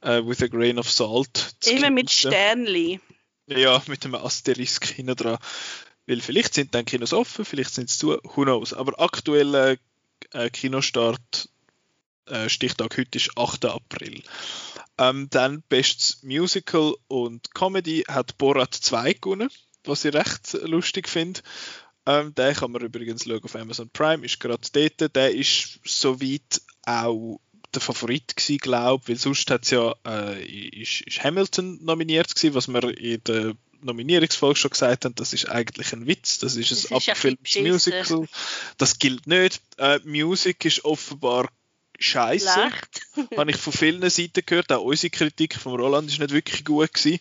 äh, with a grain of salt. Immer mit Sternli. Ja, mit einem Asterisk hinten dran. Weil vielleicht sind dann Kinos offen, vielleicht sind sie zu, who knows. Aber aktueller äh, Kinostart, äh, Stichtag heute ist 8. April. Ähm, dann bestes Musical und Comedy hat Borat 2 gewonnen, was ich recht lustig finde. Ähm, den kann man übrigens schauen auf Amazon Prime, ist gerade dort. Der ist soweit auch der Favorit gewesen, glaube weil sonst hat es ja äh, ist, ist Hamilton nominiert gewesen, was wir in der Nominierungsfolge schon gesagt haben, das ist eigentlich ein Witz, das ist ein abgefilmtes Musical, das gilt nicht. Äh, Musik ist offenbar scheiße. Habe ich von vielen Seiten gehört, auch unsere Kritik von Roland ist nicht wirklich gut gewesen,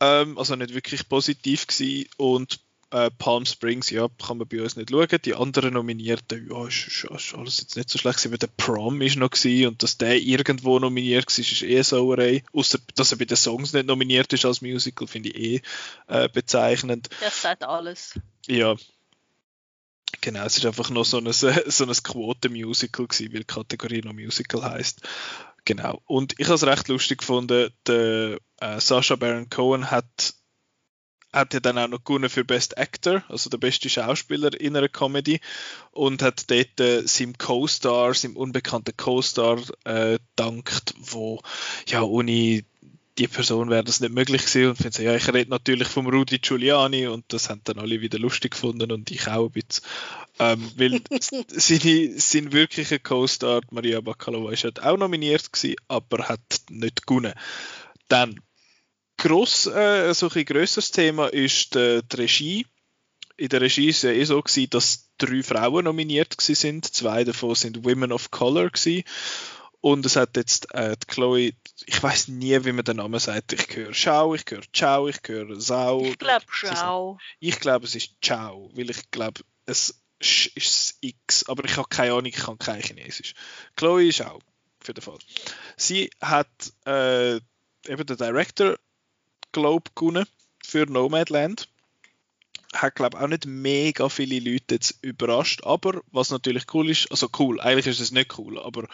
ähm, also nicht wirklich positiv gewesen und äh, Palm Springs, ja, kann man bei uns nicht schauen. Die anderen Nominierten, ja, ist, ist, alles jetzt nicht so schlecht gewesen, weil der Prom ist noch gewesen und dass der irgendwo nominiert war, ist eh Sauerei. Außer, dass er bei den Songs nicht nominiert ist als Musical, finde ich eh äh, bezeichnend. Das sagt alles. Ja. Genau, es ist einfach noch so ein, so ein Quoten-Musical gewesen, weil die Kategorie noch Musical heißt. Genau. Und ich habe es recht lustig gefunden, der äh, Sasha Baron Cohen hat hat ja dann auch noch gewonnen für Best Actor, also der beste Schauspieler in einer Comedy und hat dort äh, seinem Co-Star, seinem unbekannten Co-Star äh, dankt, wo ja ohne die Person wäre das nicht möglich gewesen und finde ja, ich rede natürlich vom Rudy Giuliani und das haben dann alle wieder lustig gefunden und ich auch ein bisschen. Ähm, weil seine, sein wirklicher Co-Star, Maria Bakalova, ist halt auch nominiert gewesen, aber hat nicht gewonnen. Dann gross, äh, so ein grösseres Thema ist die, die Regie. In der Regie war es ja eh so, gewesen, dass drei Frauen nominiert sind. Zwei davon sind Women of Color. Gewesen. Und es hat jetzt äh, die Chloe, ich weiß nie, wie man den Namen sagt. Ich höre Schau, ich höre Ciao, ich höre Sau. Ich glaube Schau. Ich glaube, es ist Ciao, weil ich glaube, es ist X, aber ich habe keine Ahnung, ich kann kein Chinesisch. Chloe Schau, für den Fall. Sie hat äh, eben der Director Globe gewonnen für Nomadland. Hat, glaube ich, auch nicht mega viele Leute jetzt überrascht. Aber was natürlich cool ist, also cool, eigentlich ist es nicht cool, aber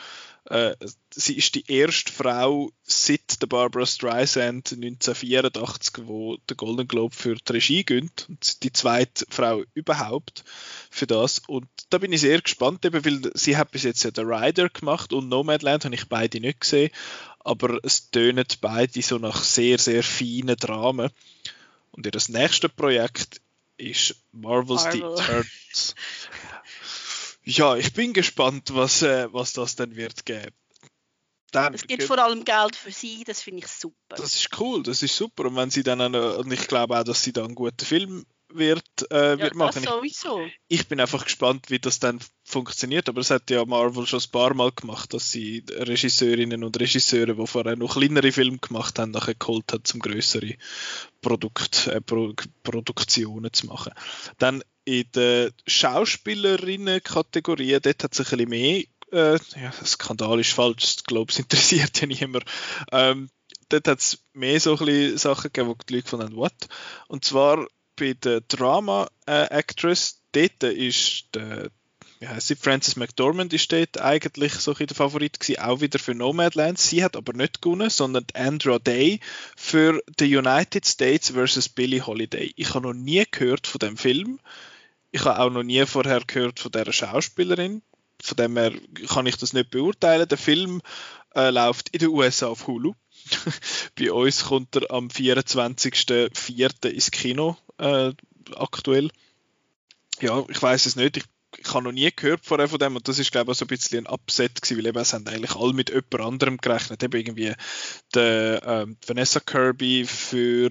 äh, sie ist die erste Frau seit der Barbara Streisand 1984, wo der Golden Globe für die Regie gönnt. Und die zweite Frau überhaupt für das. Und da bin ich sehr gespannt, eben, weil sie hat bis jetzt ja The Rider gemacht und Nomadland habe ich beide nicht gesehen aber es tönen beide so nach sehr, sehr feinen Dramen. Und ihr nächste Projekt ist Marvel's Marvel. The Eternals. ja, ich bin gespannt, was, äh, was das denn wird geben. Dann, es gibt vor allem Geld für sie, das finde ich super. Das ist cool, das ist super. Und wenn sie dann, eine, und ich glaube auch, dass sie dann einen guten Film wird, äh, wird ja, machen. sowieso. Ich, ich, bin einfach gespannt, wie das dann funktioniert. Aber es hat ja Marvel schon ein paar Mal gemacht, dass sie Regisseurinnen und Regisseure, die vorher noch kleinere Filme gemacht haben, nachher geholt hat, um größere Produkt, äh, Pro Produktionen zu machen. Dann in der Schauspielerinnen-Kategorie, dort hat es ein bisschen mehr äh, ja, Skandal ist falsch, ich glaube, es interessiert ja niemand. Ähm, dort hat es mehr so ein bisschen Sachen gegeben, wo die Leute gefunden what? Und zwar bei der Drama äh, Actress, dort ist der, wie heißt sie, Frances McDormand ist dort eigentlich so ein der Favorit gewesen, auch wieder für Nomadland. Sie hat aber nicht gewonnen, sondern Andra Day für The United States vs. Billie Holiday. Ich habe noch nie gehört von dem Film. Ich habe auch noch nie vorher gehört von der Schauspielerin. von dem her kann ich das nicht beurteilen. Der Film äh, läuft in den USA auf Hulu. Bei uns kommt er am 24.04. ins Kino äh, aktuell. Ja, ich weiß es nicht. Ich, ich habe noch nie gehört von dem und das ist glaube ich so ein bisschen ein Upset gewesen, weil eben es haben eigentlich alle mit jemand anderem gerechnet. Eben irgendwie der ähm, Vanessa Kirby für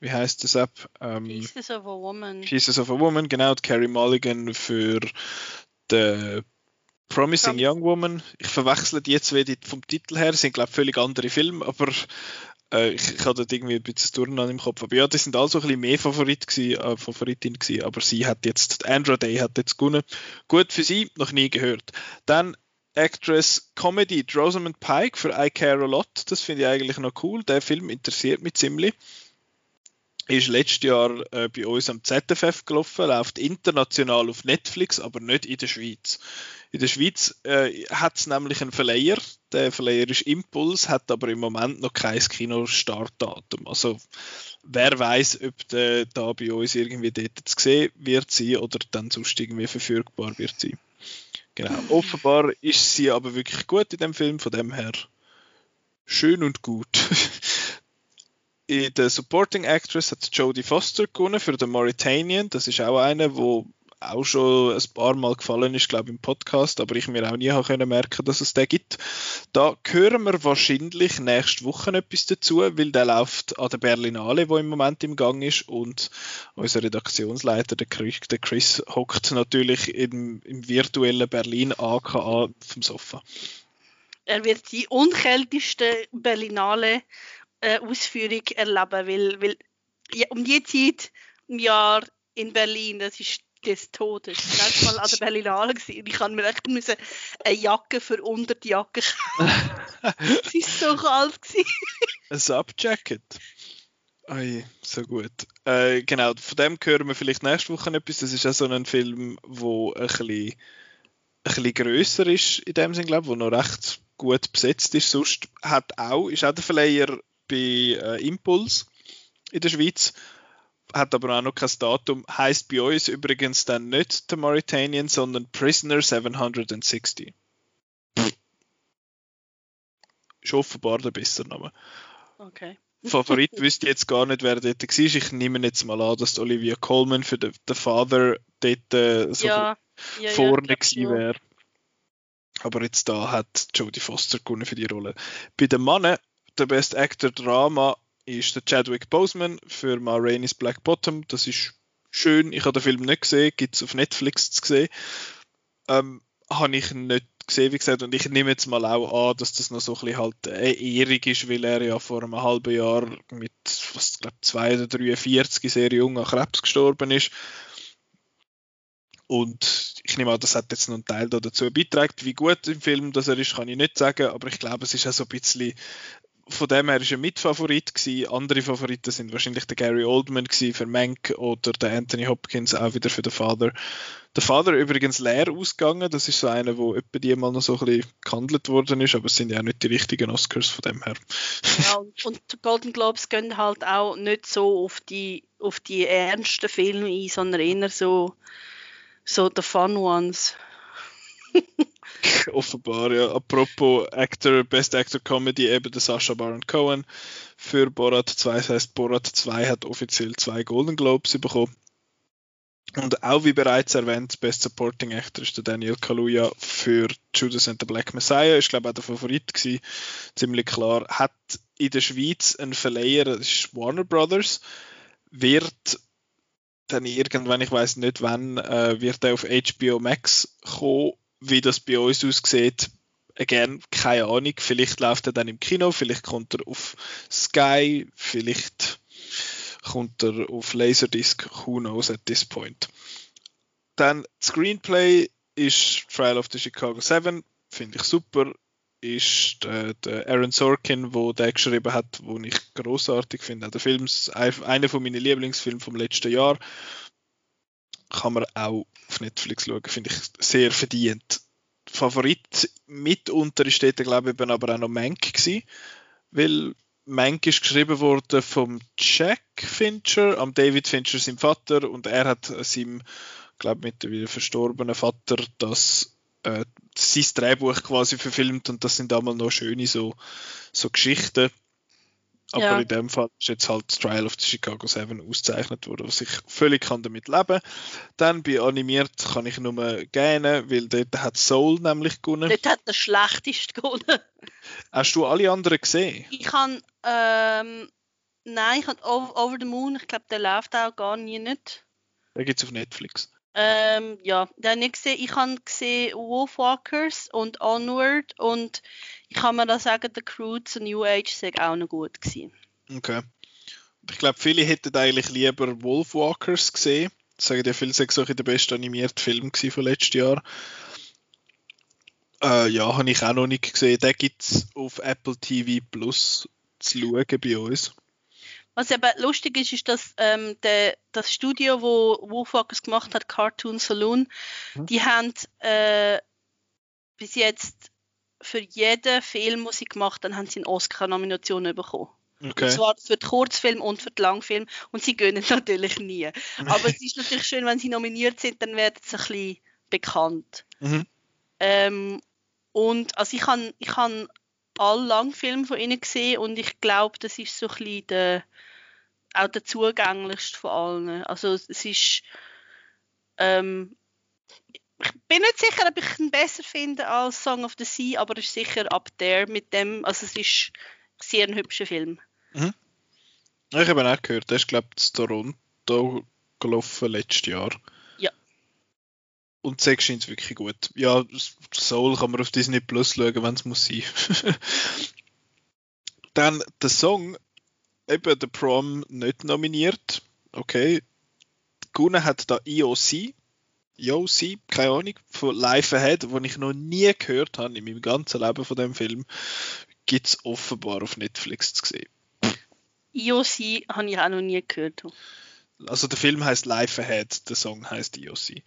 wie heißt das App? Ähm, Pieces of a Woman. Pieces of a Woman, genau. Carrie Mulligan für The Promising Prom Young Woman. Ich verwechsle die jetzt wieder vom Titel her, das sind glaube ich völlig andere Filme, aber äh, ich, ich hatte irgendwie ein bisschen Turnen im Kopf. Aber ja, die sind also ein bisschen mehr Favorit gewesen, äh, Favoritin gewesen, aber sie hat jetzt, Andrew Day hat jetzt gewonnen. Gut für sie, noch nie gehört. Dann Actress Comedy Rosamund Pike für I Care a Lot. Das finde ich eigentlich noch cool. Der Film interessiert mich ziemlich ist letztes Jahr äh, bei uns am ZFF gelaufen, läuft international auf Netflix, aber nicht in der Schweiz. In der Schweiz äh, hat es nämlich einen Verleiher, der Verleiher ist Impuls, hat aber im Moment noch kein Kinostartdatum. Also wer weiß, ob der da bei uns irgendwie dort zu sehen wird sein oder dann sonst irgendwie verfügbar wird sein. Genau. Offenbar ist sie aber wirklich gut in dem Film, von dem her schön und gut. in der Supporting Actress hat Jodie Foster gewonnen für The Mauritanian. Das ist auch eine, wo auch schon ein paar Mal gefallen ist, glaube ich, im Podcast, aber ich mir auch nie können merken, dass es den gibt. Da hören wir wahrscheinlich nächste Woche etwas dazu, weil der läuft an der Berlinale, wo im Moment im Gang ist und unser Redaktionsleiter, der Chris, hockt natürlich im, im virtuellen Berlin AKA vom Sofa. Er wird die unkälteste Berlinale äh, Ausführung erleben, weil, weil ja, um die Zeit im Jahr in Berlin, das ist des Todes. Ich war mal an der Berlinale und ich habe mir echt müssen eine Jacke für unter die Jacke Es war so kalt. ein Subjacket? Oi, so gut. Äh, genau, von dem hören wir vielleicht nächste Woche etwas. Das ist auch so ein Film, der ein bisschen, ein bisschen grösser ist, in dem Sinne, glaube ich, der noch recht gut besetzt ist. Sonst hat auch, ist auch der Verleiher bei äh, Impuls in der Schweiz, hat aber auch noch kein Datum. Heißt bei uns übrigens dann nicht The Mauritanian, sondern Prisoner 760. Ist offenbar der bessere Name. Okay. Favorit wüsste ich jetzt gar nicht, wer dort war. Ich nehme jetzt mal an, dass Olivia Colman für den Father dort äh, so ja, ja, vorne ja, gewesen wäre. Aber jetzt da hat Jodie Foster gewonnen für die Rolle. Bei den Männern der Best Actor Drama ist der Chadwick Boseman für Ma Rainey's Black Bottom. Das ist schön. Ich habe den Film nicht gesehen, gibt es auf Netflix zu sehen. Ähm, habe ich nicht gesehen, wie gesagt, und ich nehme jetzt mal auch an, dass das noch so ein bisschen halt eine Ehrung ist, weil er ja vor einem halben Jahr mit, was glaube 2 oder 43 sehr jung an Krebs gestorben ist. Und ich nehme an, das hat jetzt noch einen Teil dazu beitragen. Wie gut im Film das er ist, kann ich nicht sagen, aber ich glaube, es ist auch so ein bisschen von dem her ist er Mitfavorit gewesen. Andere Favoriten sind wahrscheinlich der Gary Oldman für Mank oder der Anthony Hopkins auch wieder für den Father. Der Father übrigens leer ausgegangen. Das ist so einer, wo etwa die mal noch so ein bisschen gehandelt worden ist, aber es sind ja auch nicht die richtigen Oscars von dem her. Ja, und die Golden Globes gehen halt auch nicht so auf die, auf die ernsten Filme ein, sondern eher so, so the fun ones. Offenbar, ja. Apropos Actor, Best Actor Comedy, eben der Sasha Baron Cohen für Borat 2. Das heißt, Borat 2 hat offiziell zwei Golden Globes bekommen. Und auch wie bereits erwähnt, Best Supporting Actor ist der Daniel Kaluuya für Judas and the Black Messiah. Ist, glaube ich, auch der Favorit gewesen. Ziemlich klar. Hat in der Schweiz einen Verleiher, das ist Warner Brothers. Wird dann irgendwann, ich weiß nicht wann, äh, wird er auf HBO Max kommen wie das bei uns aussieht, again, keine Ahnung. Vielleicht läuft er dann im Kino, vielleicht kommt er auf Sky, vielleicht kommt er auf Laserdisc, who knows at this point. Dann Screenplay ist Trial of the Chicago 7, finde ich super. Ist der, der Aaron Sorkin, wo der geschrieben hat, wo ich großartig finde. Der Film ist einer von meinen Lieblingsfilmen vom letzten Jahr kann man auch auf Netflix schauen, finde ich sehr verdient. Favorit mitunter ist dort, glaube ich, aber auch noch Mank gewesen, weil Mank ist geschrieben worden vom Jack Fincher, am David Fincher, seinem Vater, und er hat seinem, glaube ich, mittlerweile verstorbenen Vater das, äh, sein Drehbuch quasi verfilmt und das sind damals noch schöne so, so Geschichten. Aber Ja. in dem Fall ist jetzt halt Trial of the Chicago 7 ausgezeichnet worden, was ich völlig kann damit leben. Dann bei animiert kann ich nur gerne, weil dort hat Soul nämlich gewonnen. Dort hat der schlechteste gewonnen. Hast du alle anderen gesehen? Ich habe, ähm, nein, ich habe Over, Over the Moon, ich glaube, der läuft auch gar nie nicht. Den gibt es auf Netflix. Ähm, ja, den habe ich habe gesehen Wolfwalkers und Onward und ich kann mir da sagen, The Crew zu New Age sei auch noch gut gewesen. Okay. Ich glaube, viele hätten eigentlich lieber Wolfwalkers gesehen. Das sagen ja viele, sagen so der beste animierte Film von letztes Jahr. Äh, ja, habe ich auch noch nicht gesehen. Den gibt es auf Apple TV Plus zu schauen bei uns. Was eben lustig ist, ist, dass ähm, der, das Studio, wo Wolfwalkers gemacht hat, Cartoon Saloon, Mhm. die haben äh, bis jetzt für jeden Film, den sie gemacht haben, haben sie eine Oscar-Nomination bekommen. Und Okay. zwar für den Kurzfilm und für den Langfilm. Und sie gönnen natürlich nie. Aber es ist natürlich schön, wenn sie nominiert sind, dann werden sie ein bisschen bekannt. Mhm. Ähm, und also ich habe ich han alle Langfilme von ihnen gesehen und ich glaube, das ist so ein bisschen der, auch der zugänglichste von allen. Also es ist ähm, ich bin nicht sicher, ob ich ihn besser finde als Song of the Sea, aber es ist sicher up there mit dem, also es ist sehr ein hübscher Film. Ich habe ihn auch gehört. Der ist, glaube ich, in Toronto gelaufen letztes Jahr. Und Sex scheint wirklich gut. Ja, Soul kann man auf Disney Plus schauen, wenn es muss sein. Dann der Song, eben der Prom nicht nominiert. Okay. Gewonnen hat da IOC. IOC, keine Ahnung, von Life Ahead, den ich noch nie gehört habe in meinem ganzen Leben von dem Film. Gibt es offenbar auf Netflix zu sehen. IOC habe ich auch noch nie gehört. Also der Film heißt Life Ahead, der Song heißt IOC.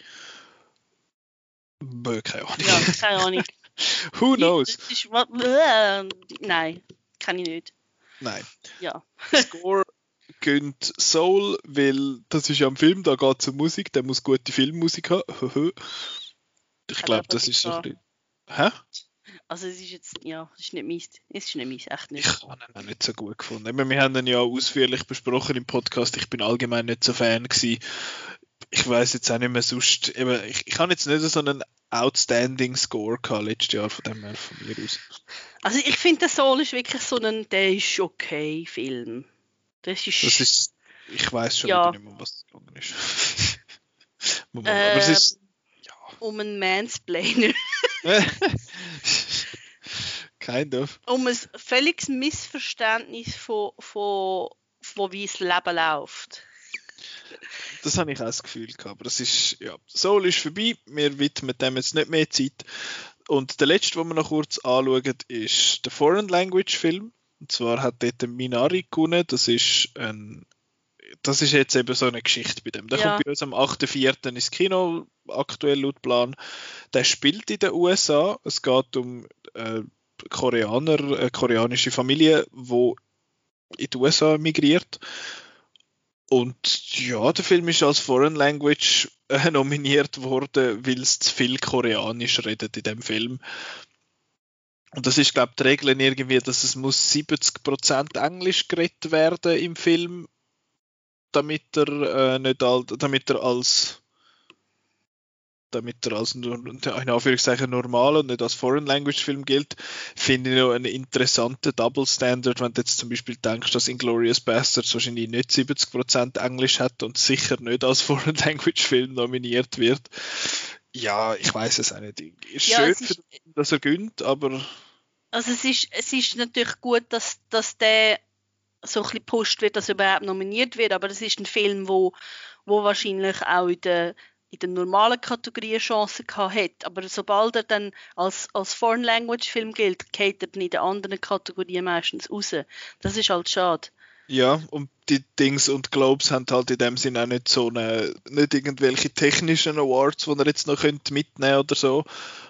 Bö, keine Ahnung. Ja, keine Ahnung. Who knows? Ist, wa- äh, nein, kann ich nicht. Nein. Ja. Score gönnt Soul, weil das ist ja am Film, da geht es um Musik, der muss gute Filmmusik haben. ich glaube, das nicht ist so. bisschen... Hä? Also es ist jetzt, ja, es ist nicht meins. Es ist nicht meins, echt nicht. Ich habe ihn auch nicht so gut gefunden. Ich meine, Wir haben ihn ja ausführlich besprochen im Podcast. Ich bin allgemein nicht so Fan gewesen. Ich weiß jetzt auch nicht mehr sonst. Eben, ich, ich habe jetzt nicht so einen outstanding Score gehabt letztes Jahr von dem her von mir aus. Also ich finde, der Soul ist wirklich so ein, der ist okay Film. Das ist, Das ist, ich weiß schon Ja. nicht mehr, was es gegangen ist. Moment, aber es Ähm, ist, um einen Mansplainer, kind of. um ein völliges Missverständnis von, von, von wie das Leben läuft. Das habe ich auch das Gefühl gehabt. Aber das ist, ja, Soul ist vorbei. Wir widmen dem jetzt nicht mehr Zeit. Und der letzte, den wir noch kurz anschauen, ist der Foreign Language Film. Und zwar hat dort der Minari gewonnen. Das ist ein, das ist jetzt eben so eine Geschichte bei dem. Der Ja. kommt bei uns am 8.4. ins Kino, aktuell laut Plan. Der spielt in den USA. Es geht um äh, Koreaner, eine koreanische Familie, wo in die USA migriert. Und ja, der Film ist als Foreign Language äh, nominiert worden, weil es zu viel Koreanisch redet in dem Film. Und das ist, glaube ich, die Regel irgendwie, dass es muss 70% Englisch geredet werden im Film, damit er äh, nicht al damit er als damit er als in Anführungszeichen normal und nicht als Foreign Language Film gilt, finde ich noch einen interessanten Double Standard, wenn du jetzt zum Beispiel denkst, dass Inglourious Bastards wahrscheinlich nicht 70% Englisch hat und sicher nicht als Foreign Language Film nominiert wird. Ja, ich weiß es auch nicht. Ist Ja, schön, es ist- dass er gönnt, aber Also es ist, es ist natürlich gut, dass, dass der so ein bisschen gepusht wird, dass er überhaupt nominiert wird, aber es ist ein Film, wo, wo wahrscheinlich auch in der, in der normalen Kategorie Chancen gehabt hat. Aber sobald er dann als, als Foreign Language Film gilt, geht er dann in den anderen Kategorien meistens raus. Das ist halt schade. Ja, und die Dings und Globes haben halt in dem Sinn auch nicht so eine, nicht irgendwelche technischen Awards, die er jetzt noch könnte mitnehmen oder so.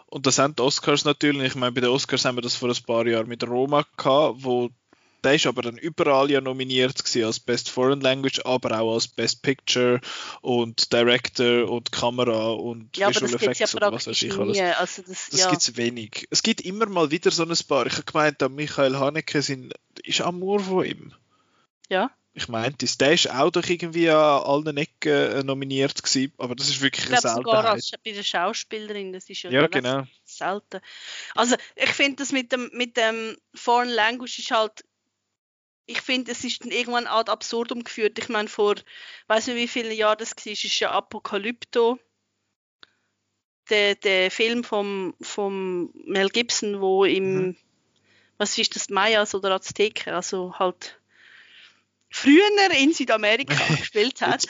Und das sind die Oscars natürlich. Ich meine, bei den Oscars haben wir das vor ein paar Jahren mit Roma gehabt, wo der ist aber dann überall ja nominiert gewesen als Best Foreign Language, aber auch als Best Picture und Director und Kamera und ja, Visual Effects ja und was weiß ich alles. Also das das ja. gibt es wenig. Es gibt immer mal wieder so ein paar. Ich habe gemeint, Michael Haneke sind, ist Amour von ihm. Ja. Ich meinte, der ist auch doch irgendwie an allen Ecken äh, nominiert gewesen, aber das ist wirklich ich eine sogar als bei der Schauspielerin, das ist ja, ja genau. selten. Also ich finde das mit dem, mit dem Foreign Language ist halt ich finde, es ist dann irgendwann ad absurdum geführt. Ich meine, vor, weiß nicht wie viele Jahren das war, ist ja Apokalypto, der, der Film vom, vom Mel Gibson, wo im, mhm. was ist das, Mayas oder Azteken, also halt früher in Südamerika gespielt hat.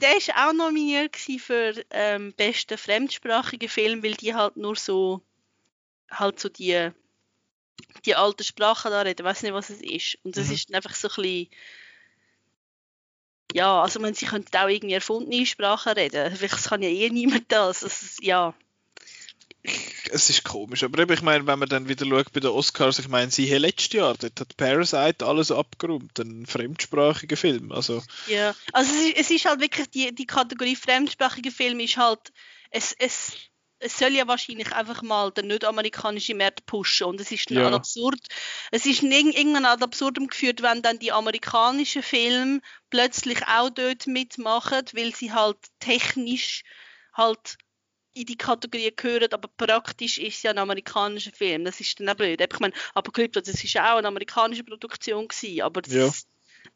Der ist auch nominiert für ähm, besten fremdsprachigen Film, weil die halt nur so halt so die die alte Sprache da reden, weiß nicht, was es ist. Und das mhm. ist einfach so ein bisschen ja, also man, sie könnten auch irgendwie erfundene Sprachen reden. Vielleicht kann ja eh niemand das. Also, ja es ist komisch. Aber eben, ich meine, wenn man dann wieder schaut bei den Oscars, ich meine, sie haben letztes Jahr, dort hat Parasite alles abgeräumt, ein fremdsprachiger Film. Also, ja, also es ist, es ist halt wirklich, die, die Kategorie fremdsprachiger Film ist halt, es, es, es soll ja wahrscheinlich einfach mal den nicht-amerikanischen Markt pushen und es ist ja. absurd, es ist irgendwann ad absurdum geführt, wenn dann die amerikanischen Filme plötzlich auch dort mitmachen, weil sie halt technisch halt in die Kategorie gehören, aber praktisch ist es ja ein amerikanischer Film. Das ist dann auch blöd. Ich meine, Apocalypse, das ist auch eine amerikanische Produktion gewesen, aber das, ja.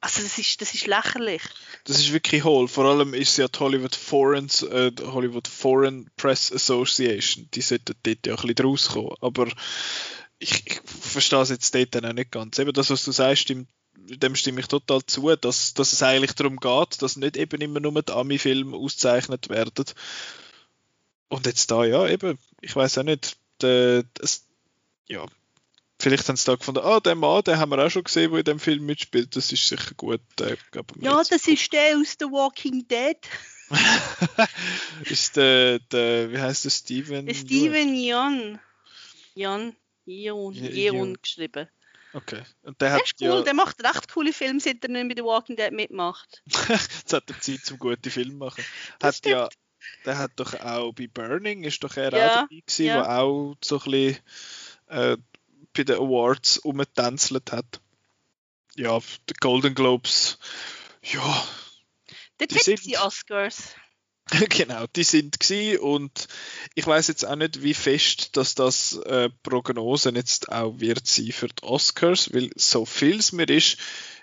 Also das ist, das ist lächerlich. Das ist wirklich hohl. Vor allem ist ja die Hollywood Foreign, äh, Hollywood Foreign Press Association. Die sollten dort ja ein bisschen rauskommen. Aber ich, ich verstehe es jetzt dort dann auch nicht ganz. Eben das, was du sagst, stimmt dem stimme ich total zu, dass, dass es eigentlich darum geht, dass nicht eben immer nur die Ami-Filme ausgezeichnet werden, und jetzt da, ja, eben, ich weiß auch nicht, das, ja, vielleicht haben sie da gefunden, ah, der Mann, den haben wir auch schon gesehen, der in dem Film mitspielt, das ist sicher gut. Äh, ja, das ist der aus The Walking Dead. ist der, der, wie heißt der, Steven? Steven Jan. Jan, Jon, Jon geschrieben. Okay. Und der, der hat ist cool, ja, der macht recht coole Filme, seit er nicht bei The Walking Dead mitmacht. Jetzt hat er Zeit zum guten Film machen. Das hat stimmt. ja der hat doch auch bei Burning, ist doch er ja, auch dabei gewesen, ja. wo auch so ein bisschen äh, bei den Awards umgetänzelt hat. Ja, die Golden Globes, ja. Dort die sind die Oscars. genau, die sind gewesen und ich weiß jetzt auch nicht, wie fest, dass das äh, Prognosen jetzt auch wird sein für die Oscars, weil so viel es mir ist,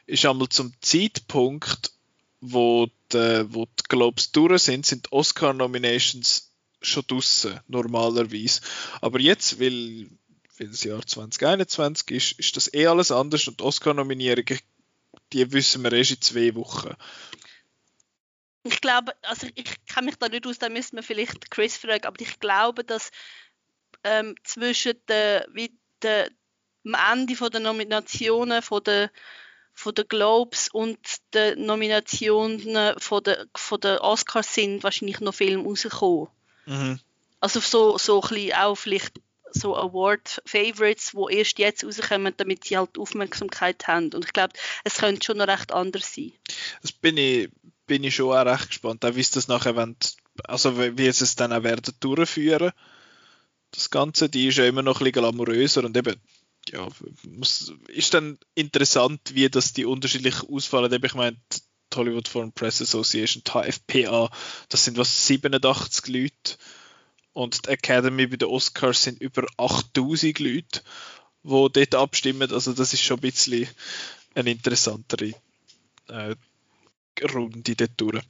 ist einmal zum Zeitpunkt, wo die, wo die Globes durch sind, sind Oscar-Nominations schon draussen, normalerweise. Aber jetzt, weil, weil das Jahr 2021 ist, ist das eh alles anders und die Oscar-Nominierungen, die wissen wir erst in zwei Wochen. Ich glaube, also ich kenne mich da nicht aus, da müsste man vielleicht Chris fragen, aber ich glaube, dass ähm, zwischen der, wie der, am Ende von der Nominationen von der von den Globes und den Nominationen von den, von den Oscars sind wahrscheinlich noch Filme rausgekommen. Mhm. Also so, so ein bisschen auch vielleicht so Award-Favorites, die erst jetzt rauskommen, damit sie halt Aufmerksamkeit haben. Und ich glaube, es könnte schon noch recht anders sein. Das bin ich, bin ich schon auch recht gespannt, auch wie es das nachher wollen, also wie sie es dann auch werden durchführen. Das Ganze, die ist ja immer noch ein bisschen glamouröser und eben ja, muss, ist dann interessant, wie das die unterschiedlich ausfallen. Ich meine, die Hollywood Foreign Press Association, HFPA, das sind was 87 Leute und die Academy bei den Oscars sind über 8000 Leute, die dort abstimmen. Also das ist schon ein bisschen eine interessantere äh, Runde dort durch.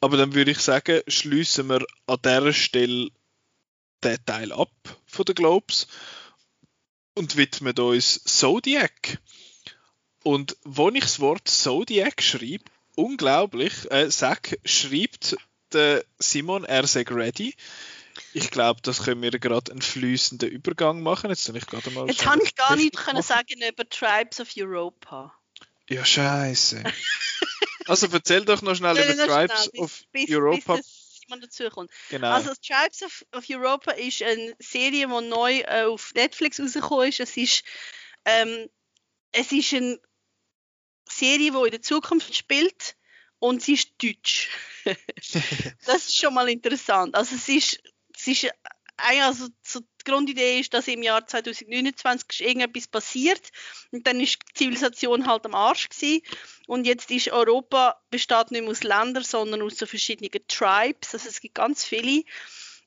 Aber dann würde ich sagen, schließen wir an dieser Stelle den Teil ab von den Globes und widmen uns Zodiac. Und wo ich das Wort Zodiac schreibe, unglaublich, äh, sag, schreibt der Simon Erseg ready. Ich glaube, das können wir gerade einen fließenden Übergang machen. Jetzt, ich gerade mal Jetzt habe ich gar nichts können sagen über Tribes of Europa. Ja, scheiße. also erzähl doch noch schnell über Tribes schnell, of bis, Europa. Bis man dazukommt. Genau. Also Tribes of, of Europa ist eine Serie, die neu äh, auf Netflix rausgekommen ist. Es ist ähm, es ist eine Serie, die in der Zukunft spielt und sie ist deutsch. das ist schon mal interessant. Also es ist, es ist also so die Grundidee ist, dass im Jahr 2029 irgendetwas passiert und dann ist die Zivilisation halt am Arsch gewesen. und jetzt ist Europa besteht nicht mehr aus Ländern, sondern aus so verschiedenen Tribes, also es gibt ganz viele.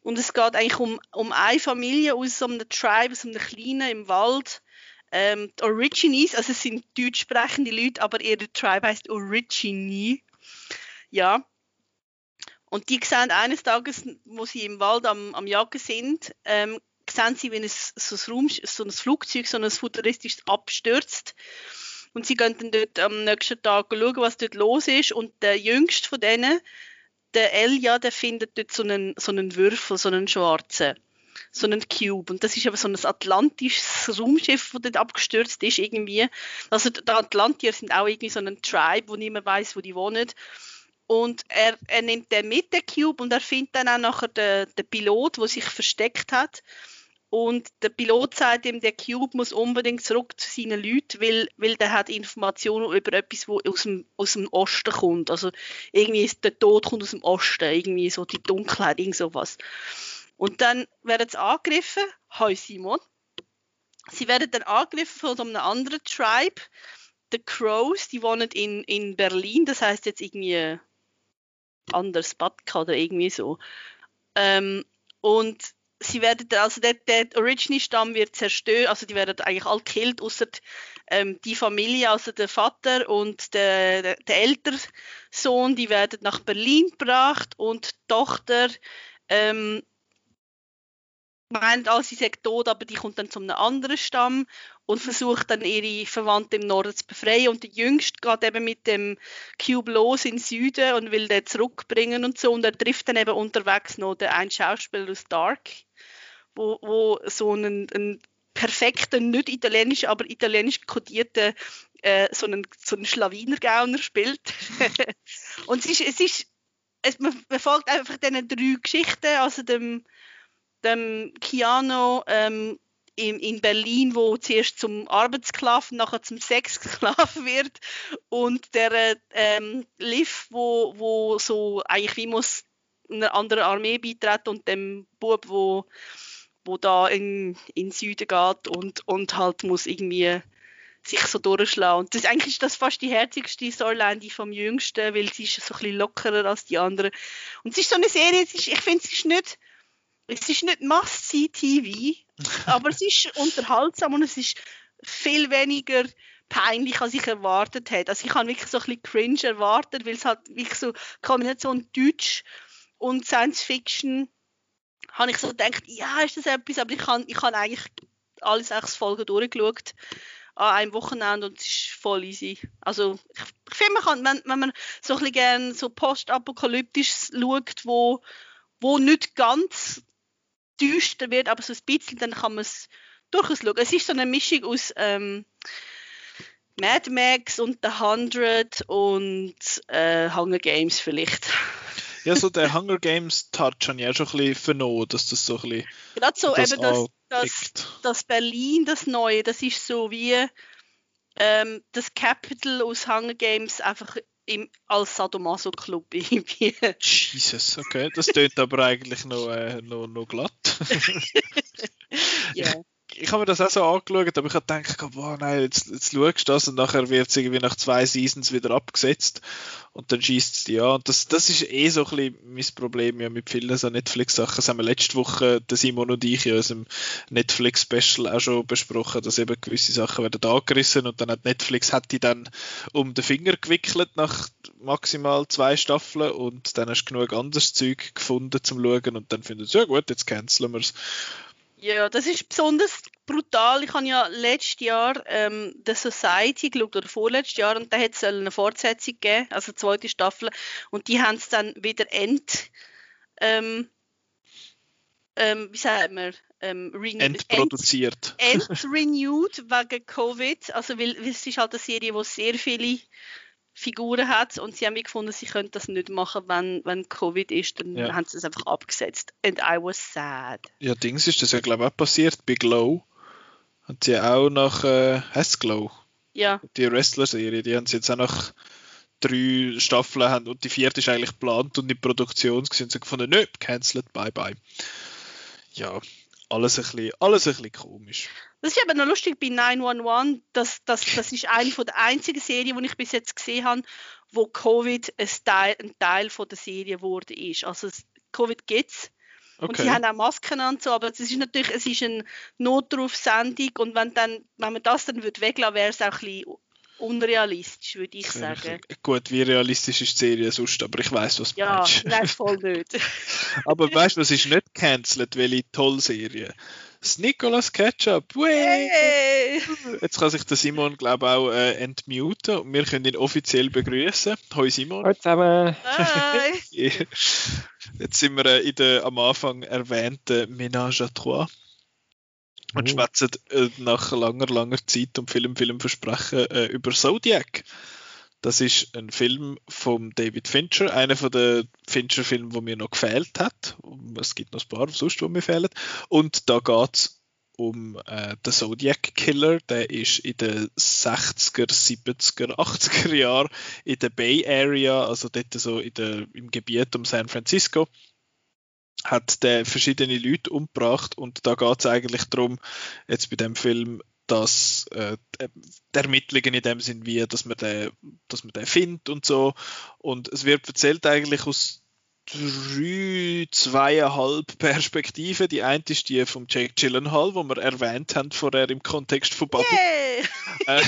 Und es geht eigentlich um, um eine Familie aus so einem Tribe, aus einem kleinen im Wald, ähm, die Origines, also es sind deutsch sprechende Leute, aber ihr Tribe heißt Origini, ja, und die sehen eines Tages, wo sie im Wald am, am Jagen sind, ähm, sehen sie, wie ein, so, ein Raum, so ein Flugzeug, so ein futuristisches abstürzt. Und sie gehen dann dort am nächsten Tag schauen, was dort los ist. Und der jüngste von denen, der Elia, der findet dort so einen, so einen Würfel, so einen schwarzen, so einen Cube. Und das ist aber so ein atlantisches Raumschiff, das dort abgestürzt ist irgendwie. Also die Atlantier sind auch irgendwie so ein Tribe, wo niemand weiß, wo die wohnen. Und er, er nimmt den mit, den Cube, und er findet dann auch nachher den, den Pilot, der sich versteckt hat. Und der Pilot sagt ihm, der Cube muss unbedingt zurück zu seinen Leuten, weil, weil der hat Informationen über etwas, wo aus dem, aus dem Osten kommt. Also irgendwie ist der Tod kommt aus dem Osten, irgendwie so die Dunkelheit, irgend sowas. Und dann werden sie angegriffen. Hi Simon. Sie werden dann angegriffen von so einem anderen Tribe, The Crows, die wohnen in, in Berlin, das heißt jetzt irgendwie anderes Bad oder irgendwie so. Ähm, und sie werden, also der, der Origin-Stamm wird zerstört, also die werden eigentlich alle gekillt, außer ähm, die Familie, also der Vater und der, der, der ältere Sohn, die werden nach Berlin gebracht und die Tochter ähm, meint, all sie sei tot, aber die kommt dann zu einem anderen Stamm und versucht dann ihre Verwandten im Norden zu befreien. Und der Jüngste geht eben mit dem Cube los in den Süden und will den zurückbringen und so. Und er trifft dann eben unterwegs noch den einen Schauspieler aus Dark, wo, wo so einen, einen perfekten, nicht italienisch, aber italienisch kodierten äh, so einen, so einen Schlawiner-Gauner spielt. und es ist, es ist es, man, man folgt einfach diesen drei Geschichten, also dem dem Keanu ähm, in, in Berlin, wo zuerst zum Arbeitssklaven, nachher zum Sexsklaven wird und der ähm, Liv, wo, wo so eigentlich wie muss einer anderen Armee beitreten und dem Bub, wo, wo da in, in Süden geht und, und halt muss irgendwie sich so durchschlagen. Und das, eigentlich ist das fast die herzigste Storyline, die vom Jüngsten, weil sie ist so ein bisschen lockerer als die anderen. Und es ist so eine Serie, ist, ich finde, es ist nicht es ist nicht Must-See-TV, aber es ist unterhaltsam und es ist viel weniger peinlich, als ich erwartet hätte. Also ich habe wirklich so ein bisschen cringe erwartet, weil es halt wirklich so Kombination Deutsch und Science Fiction habe ich so gedacht, ja, ist das etwas, aber ich habe ich habe eigentlich alle sechs Folgen durchgeschaut an einem Wochenende und es ist voll easy. Also ich, ich finde, man kann, wenn, wenn man so ein bisschen gerne so postapokalyptisch schaut, wo, wo nicht ganz düster wird, aber so ein bisschen, dann kann man es durchaus schauen. Es ist so eine Mischung aus ähm, Mad Max und The Hundred und äh, Hunger Games vielleicht. Ja, so der Hunger Games Touch habe ich auch schon ein bisschen vernommen, dass das so ein bisschen. Gerade so, das eben das, das, das, Berlin, das Neue, das ist so wie ähm, das Capital aus Hunger Games einfach im, als Sadomaso-Club irgendwie. Jesus, okay. Das tönt aber eigentlich noch, äh, noch, noch glatt. ja ich habe mir das auch so angeschaut, aber ich habe gedacht, boah, nein, jetzt, jetzt schaust du das und nachher wird es irgendwie nach zwei Seasons wieder abgesetzt und dann schießt es dich an. Und das, das ist eh so ein bisschen mein Problem ja mit vielen so Netflix-Sachen. Das haben wir letzte Woche, der Simon und ich in unserem Netflix-Special auch schon besprochen, dass eben gewisse Sachen werden angerissen und dann hat Netflix hat die dann um den Finger gewickelt nach maximal zwei Staffeln und dann hast du genug anderes Zeug gefunden zum Schauen und dann findet ja gut, jetzt canceln wir es. Ja, das ist besonders brutal. Ich habe ja letztes Jahr ähm, The Society geschaut, oder vorletztes Jahr, und da hat es eine Fortsetzung gegeben, also eine zweite Staffel, und die haben es dann wieder end, ähm, ähm, wie sagt man, ähm, Endproduziert. End, end renewed wegen Covid, also weil, weil es ist halt eine Serie, wo sehr viele Figuren hat und sie haben gefunden, sie können das nicht machen, wenn, wenn Covid ist, dann ja. haben sie es einfach abgesetzt. And I was sad. Ja, Dings ist das ja glaube ich auch passiert bei Glow. Hat sie auch nach, äh, heißt Glow? Ja. Die Wrestler-Serie, die haben sie jetzt auch nach drei Staffeln haben und die vierte ist eigentlich geplant und in Produktion und sie gefunden, nö, cancelled, bye bye. Ja, alles ein bisschen, alles ein bisschen komisch. Das ist eben noch lustig bei 911, das, das, das ist eine von der einzigen Serien, die ich bis jetzt gesehen habe, wo Covid ein Teil, ein Teil von der Serie geworden ist. Also es- Covid gibt's. Und sie Okay. haben auch Masken an so, aber es ist natürlich, es ist eine Notrufsendung und wenn, dann, wenn man das dann würde weglassen, wäre es auch ein bisschen unrealistisch, würde ich Ja, sagen. Gut, wie realistisch ist die Serie sonst, aber ich weiß, was du Ja, meinst. nein, voll nicht. Aber weißt du, was ist nicht cancelled, welche tolle Serie? Das Nicolas Ketchup. Hey! Jetzt kann sich der Simon, glaube ich, auch äh, entmuten und wir können ihn offiziell begrüßen. Hoi Simon. Hallo zusammen. Bye! Jetzt sind wir äh, in der am Anfang erwähnten Ménage à Trois und Oh. schwätzen äh, nach langer, langer Zeit und vielem, vielem Versprechen äh, über Zodiac. Das ist ein Film von David Fincher, einer von den Fincher-Filmen, wo mir noch gefehlt hat. Es gibt noch ein paar sonst, wo mir fehlen. Und da geht es um äh, den Zodiac Killer. Der ist in den 60er, 70er, 80er Jahren in der Bay Area, also dort so in der, im Gebiet um San Francisco, hat der verschiedene Leute umgebracht und da geht es eigentlich darum, jetzt bei dem Film, dass äh, die Ermittlungen in dem Sinn wie, dass man den, dass man den findet und so und es wird erzählt eigentlich aus drei, zweieinhalb Perspektiven. Die eine ist die vom Jake Gyllenhaal, wo wir erwähnt haben vorher im Kontext von Bubble. Yeah.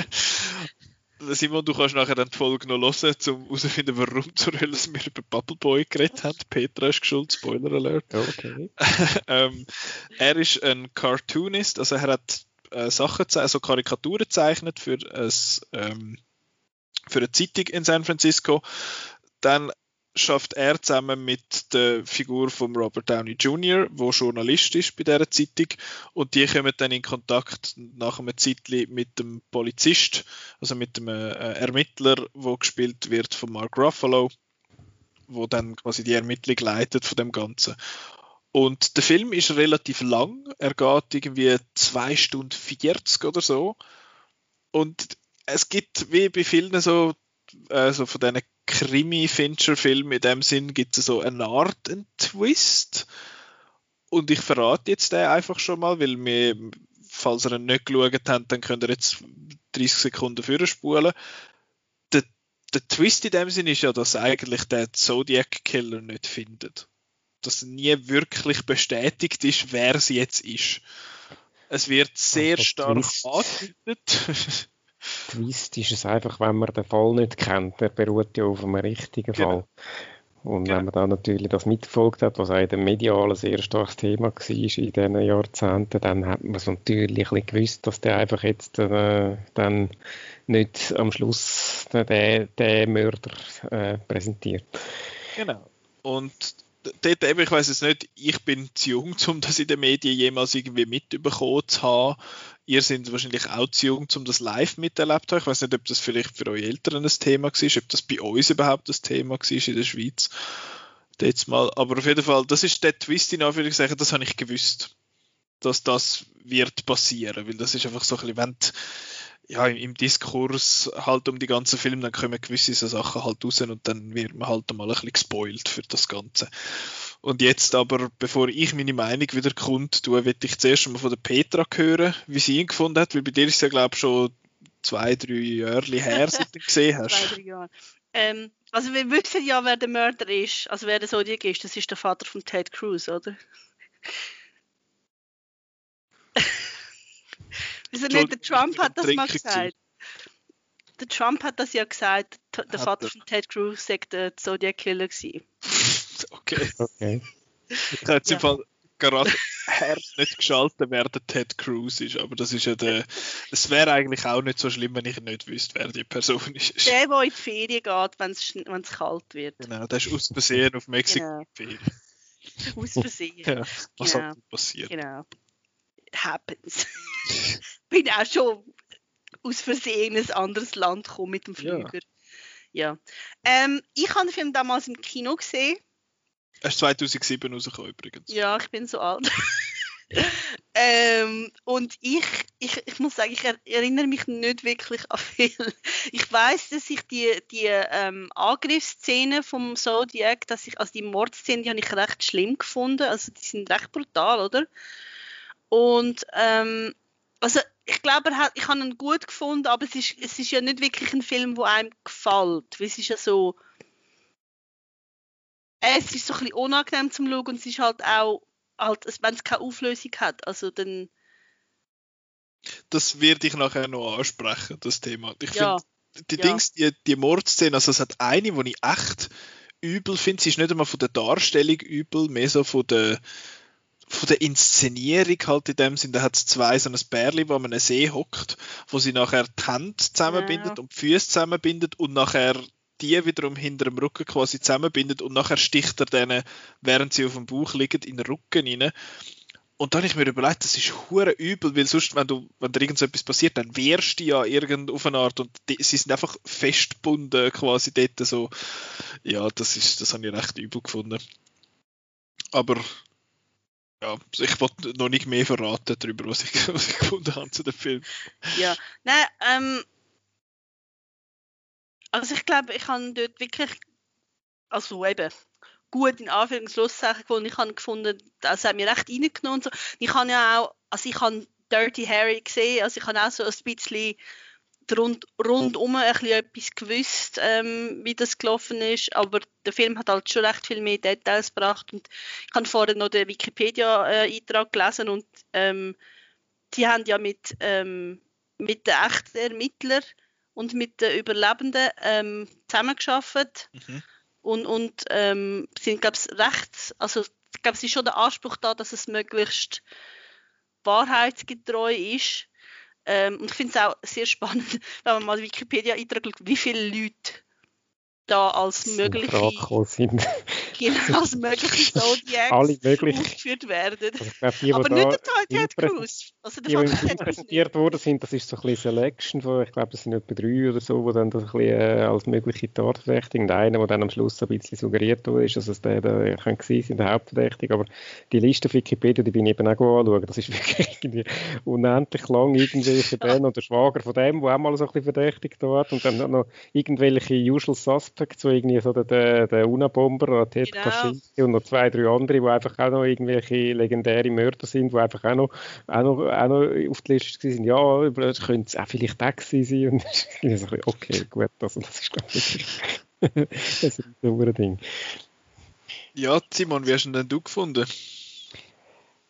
Simon, du kannst nachher dann die Folge noch hören, um herauszufinden, warum zur Hölle wir über Bubble Boy geredet haben. Petra ist geschuld, Spoiler Alert. Okay. ähm, er ist ein Cartoonist, also er hat äh, Sachen, also Karikaturen gezeichnet für, ein, ähm, für eine Zeitung in San Francisco. Dann schafft er zusammen mit der Figur von Robert Downey Jr., wo Journalist ist bei dieser Zeitung, und die kommen dann in Kontakt nach einem Zeitli mit dem Polizist, also mit dem äh, Ermittler, wo gespielt wird von Mark Ruffalo, wo dann quasi die Ermittlung leitet von dem Ganzen. Und der Film ist relativ lang. Er geht irgendwie 2 Stunden 40 oder so. Und es gibt, wie bei vielen so, äh, so von diesen Krimi-Fincher-Filmen in dem Sinn, gibt es so eine Art einen Twist. Und ich verrate jetzt den einfach schon mal, weil wir, falls ihr ihn nicht geschaut habt, dann könnt ihr jetzt 30 Sekunden vorspulen. Der, der Twist in dem Sinn ist ja, dass eigentlich der Zodiac Killer nicht findet dass nie wirklich bestätigt ist, wer es jetzt ist. Es wird sehr stark angedeutet. Twist ist es einfach, wenn man den Fall nicht kennt. Der beruht ja auf einem richtigen Genau. Fall. Und Genau. wenn man dann natürlich das mitverfolgt hat, was auch in den Medialen sehr starkes Thema war in diesen Jahrzehnten, dann hat man es natürlich ein gewusst, dass der einfach jetzt äh, dann nicht am Schluss den, den Mörder äh, präsentiert. genau. Und dort eben, ich weiß es nicht, ich bin zu jung, um das in den Medien jemals irgendwie mitbekommen zu haben. Ihr seid wahrscheinlich auch zu jung, um das live miterlebt zu haben. Ich weiß nicht, ob das vielleicht für eure Eltern ein Thema war, ob das bei uns überhaupt ein Thema war in der Schweiz. Jetzt mal. Aber auf jeden Fall, das ist der Twist in Anführungszeichen, das habe ich gewusst, dass das wird passieren, weil das ist einfach so ein bisschen, wenn ja, im, Diskurs halt um die ganzen Filme, dann kommen gewisse so Sachen halt raus und dann wird man halt mal ein bisschen gespoilt für das Ganze. Und jetzt aber, bevor ich meine Meinung wieder kundtue, will ich zuerst mal von der Petra hören, wie sie ihn gefunden hat, weil bei dir ist ja, glaube ich, schon zwei, drei Jahre her, seit du ihn gesehen Zwei, hast. drei Jahre. Ähm, also wir wissen ja, wer der Mörder ist, also wer der Zodiac ist. Das ist der Vater von Ted Cruz, oder? Wieso nicht? Der Trump hat das mal gesagt. Der Trump hat das ja gesagt. Der Hat Vater er. von Ted Cruz sagt der Zodiac Killer gewesen. Okay. Okay. Ich habe jetzt Ja. im Fall gerade Herz nicht geschaltet, wer der Ted Cruz ist, aber das ist ja der. Es wäre eigentlich auch nicht so schlimm, wenn ich nicht wüsste, wer die Person ist. Der, der in die Ferien geht, wenn es kalt wird. Genau, der ist aus Versehen auf Mexiko. Genau. Ferien. Aus Versehen. Ja, was Genau. so passiert. Genau. It happens. Bin auch schon aus Versehen in ein anderes Land gekommen mit dem Ja. Flüger. Ja. Ähm, ich habe den Film damals im Kino gesehen. Er ist 2007 rausgekommen übrigens. Ja, ich bin so alt. ähm, und ich, ich, ich muss sagen, ich erinnere mich nicht wirklich an viel. Ich weiß, dass ich die, die ähm, Angriffsszene vom Zodiac, dass ich, also die Mordszene, die habe ich recht schlimm gefunden. Also die sind recht brutal, oder? Und ähm, also ich glaube, ich habe ihn gut gefunden, aber es ist, es ist ja nicht wirklich ein Film, wo einem gefällt. Weil es ist ja so, es ist so ein bisschen unangenehm zum Schauen und es ist halt auch, halt, wenn es keine Auflösung hat, also dann... Das werde ich nachher noch ansprechen, das Thema. Ich ja. finde, die ja. Dings, die, die Mordszene, also es hat eine, die ich echt übel finde, sie ist nicht einmal von der Darstellung übel, mehr so von der von der Inszenierung halt in dem Sinne, da hat es zwei so ein Bärli, wo man einen See hockt, wo sie nachher die Hände zusammenbindet ja. und die Füße zusammenbindet und nachher die wiederum hinter dem Rücken quasi zusammenbindet und nachher sticht er denen, während sie auf dem Bauch liegen, in den Rücken rein. Und dann habe ich mir überlegt, das ist hure übel, weil sonst, wenn du, wenn dir irgend etwas passiert, dann wehrst du ja irgend auf eine Art und die, sie sind einfach festgebunden quasi dort so. Ja, das ist, das habe ich recht übel gefunden. Aber ja, ich wollte noch nicht mehr verraten darüber, was ich, was ich gefunden habe zu dem Film. Ja, nein, ähm, also ich glaube, ich habe dort wirklich, also eben, gut in Anführungszeichen gefunden. Ich habe gefunden, das hat mir recht reingenommen. So. Ich habe ja auch, also ich habe Dirty Harry gesehen, also ich habe auch so ein bisschen rund, rundum ein bisschen etwas gewusst, ähm, wie das gelaufen ist, aber der Film hat halt schon recht viel mehr Details gebracht und ich habe vorher noch den Wikipedia-Eintrag gelesen und ähm, die haben ja mit, ähm, mit den echten Ermittlern und mit den Überlebenden ähm, zusammengearbeitet mhm. und, und ähm, sind, glaube ich, recht, also ich glaube, es ist schon der Anspruch da, dass es möglichst wahrheitsgetreu ist. Ähm, und ich finde es auch sehr spannend, wenn man mal Wikipedia eintragt, wie viele Leute da als mögliche Genau, als mögliche Zodiacs Alle möglich. aufgeführt werden. Also die, Aber nicht der Ted Cruz. Also der die, die präsentiert worden sind, das ist so ein bisschen Selection von, ich glaube, das sind etwa drei oder so, die dann das ein bisschen äh, als mögliche Tatverdächtige und einer, der dann am Schluss ein bisschen suggeriert wurde, ist, dass es der, der könnte sein, sind der Hauptverdächtige. Aber die Liste auf Wikipedia, die bin ich eben auch anschauen. Das ist wirklich irgendwie unendlich lang. Irgendwelche Ben oder Schwager von dem, der auch mal so ein bisschen verdächtig hat und dann noch irgendwelche Usual Suspects, so irgendwie so der, der, der Unabomber, der Ted genau. Kaczynski und noch zwei, drei andere, die einfach auch noch irgendwelche legendäre Mörder sind, die einfach auch noch, auch noch, auch noch auf der Liste sind. Ja, das könnte es auch vielleicht der sein. Und ich so, okay, gut, also das ist, glaube ich, das ist ein super Ding. Ja, Simon, wie hast du denn du gefunden?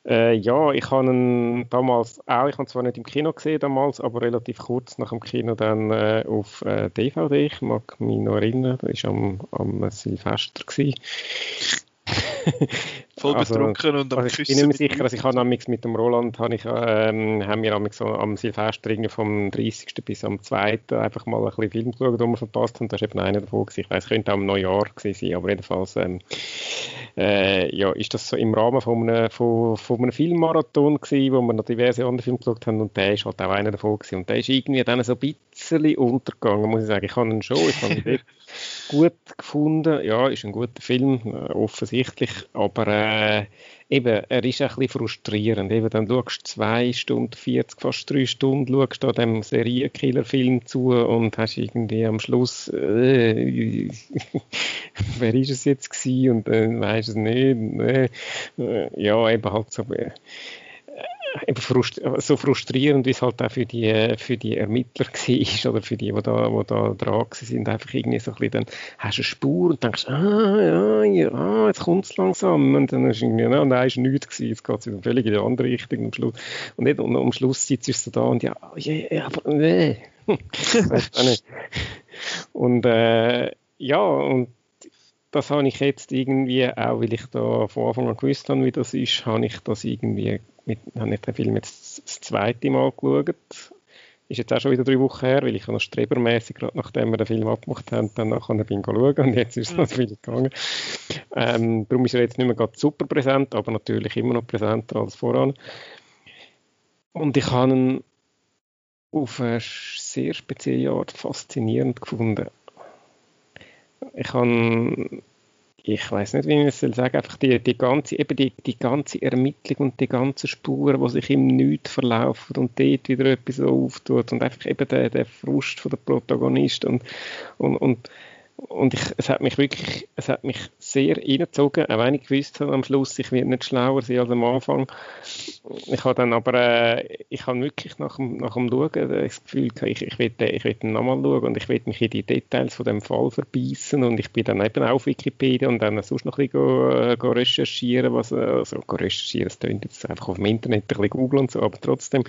Äh, ja, ich habe ihn damals auch, ich habe zwar nicht im Kino gesehen damals, aber relativ kurz nach dem Kino dann äh, auf äh, DVD. Ich mag mich noch erinnern, das war am, am Silvester. Voll also, betrunken und am also Ich bin mir sicher, also ich habe mit dem Roland habe ich, ähm, haben wir so am Silvester vom 30. bis am 2. einfach mal ein bisschen Film geschaut, den wir verpasst haben. Das war eben einer davon. Gewesen. Ich weiß, es könnte auch im Neujahr sein, aber jedenfalls ähm, äh, ja, ist das so im Rahmen von einem, von, von einem Filmmarathon gewesen, wo wir noch diverse andere Filme geschaut haben und der ist halt auch einer davon gewesen. Und der ist irgendwie dann so ein bisschen untergegangen, muss ich sagen. Ich habe ihn schon, ich habe ihn gut gefunden. Ja, ist ein guter Film, äh, offensichtlich, aber äh, eben, er ist ein bisschen frustrierend. Eben, dann schaust du zwei Stunden, 40, fast drei Stunden, schaust du dem Serienkiller-Film zu und hast irgendwie am Schluss, äh, wer ist es jetzt gewesen und dann äh, weisst es nicht. Äh, ja, eben halt so. Äh, so frustrierend, wie es halt auch für die, für die Ermittler war oder für die, die da, die da dran sind, einfach irgendwie so ein bisschen, dann hast du eine Spur und denkst, ah, ja, ja, jetzt kommt es langsam und dann ist irgendwie, nein, nein, ist nichts gewesen, jetzt geht es in völlig in die andere Richtung am Schluss. Und, nicht, und am Schluss sitzt du da und ja, ja, ja aber nee. weißt du nicht. Und äh, ja, und das habe ich jetzt irgendwie, auch weil ich da von Anfang an gewusst habe, wie das ist, habe ich das irgendwie mit, habe ich den Film jetzt das zweite Mal geschaut. Ist jetzt auch schon wieder drei Wochen her, weil ich noch strebermäßig, gerade nachdem wir den Film abgemacht haben, dann nachher bin schauen und jetzt ist es mhm. natürlich gegangen. Ähm, darum ist er jetzt nicht mehr gerade super präsent, aber natürlich immer noch präsenter als voran. Und ich habe ihn auf eine sehr spezielle Art faszinierend gefunden. Ich habe ich weiß nicht, wie ich es sagen einfach die, die, ganze, eben die, die ganze Ermittlung und die ganzen Spuren, die sich im Nichts verlaufen und dort wieder etwas auftut und einfach eben der, der Frust von der Protagonist und, und, und und ich, es hat mich wirklich, es hat mich sehr reingezogen, auch wenn ich gewusst habe am Schluss, ich werde nicht schlauer sein als am Anfang. Ich habe dann aber, äh, ich habe wirklich nach dem, nach dem Schauen das Gefühl ich, ich will, ich will nochmal schauen und ich will mich in die Details von dem Fall verbeissen und ich bin dann eben auf Wikipedia und dann sonst noch ein bisschen go, äh, go recherchieren, was, also go recherchieren, das klingt jetzt einfach auf dem Internet ein bisschen googeln und so, aber trotzdem.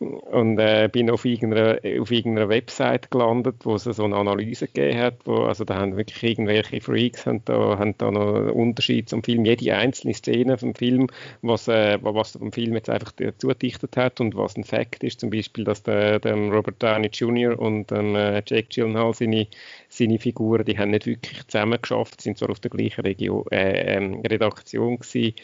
Und äh, bin auf irgendeiner, auf irgendeiner Website gelandet, wo es so eine Analyse gegeben hat, wo, also da haben wirklich irgendwelche Freaks haben da, haben da noch einen Unterschied zum Film, jede einzelne Szene vom Film, was, äh, was der Film jetzt einfach zugedichtet hat und was ein Fakt ist, zum Beispiel, dass der, der Robert Downey Jr. und ähm, Jack Gyllenhaal seine, seine Figuren, die haben nicht wirklich zusammen geschafft, sind zwar auf der gleichen Region, äh, ähm, Redaktion gewesen,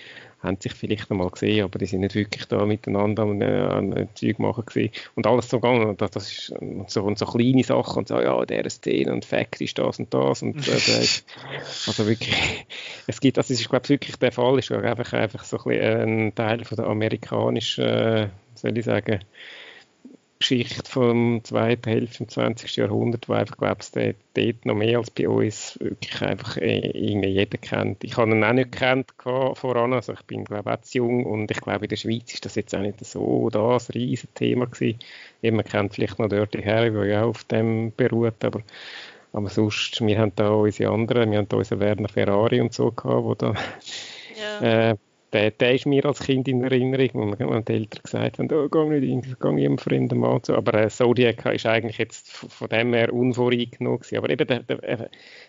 haben sich vielleicht einmal gesehen, aber die sind nicht wirklich da miteinander an, an, Zeug machen gewesen. Und alles so gegangen, das, das ist so, und so kleine Sachen und so, ja, der Szene und Fact ist das und das und äh, also wirklich, es gibt, das ist, glaube ich, wirklich der Fall, ist einfach, einfach so ein, ein Teil von der amerikanischen, äh, soll ich sagen, Geschichte vom zweiten Hälfte des 20. Jahrhunderts, wo einfach, glaube ich, dort noch mehr als bei uns wirklich einfach äh, jeder kennt. Ich habe ihn auch nicht gekannt voran, also ich bin, glaube ich, auch zu jung und ich glaube, in der Schweiz ist das jetzt auch nicht so das riesen Thema gewesen. man kennt vielleicht noch Dirty Harry, der ja auch auf dem beruht, aber aber sonst, wir haben da unsere anderen, wir haben da unseren Werner Ferrari und so gehabt, wo da ja. äh, der, der ist mir als Kind in Erinnerung, wo man die Eltern gesagt haben, oh, geh nicht in, geh nicht einem fremden Mann zu. Aber äh, Zodiac ist eigentlich jetzt von dem her unvoreingenommen. Aber eben der, der, äh,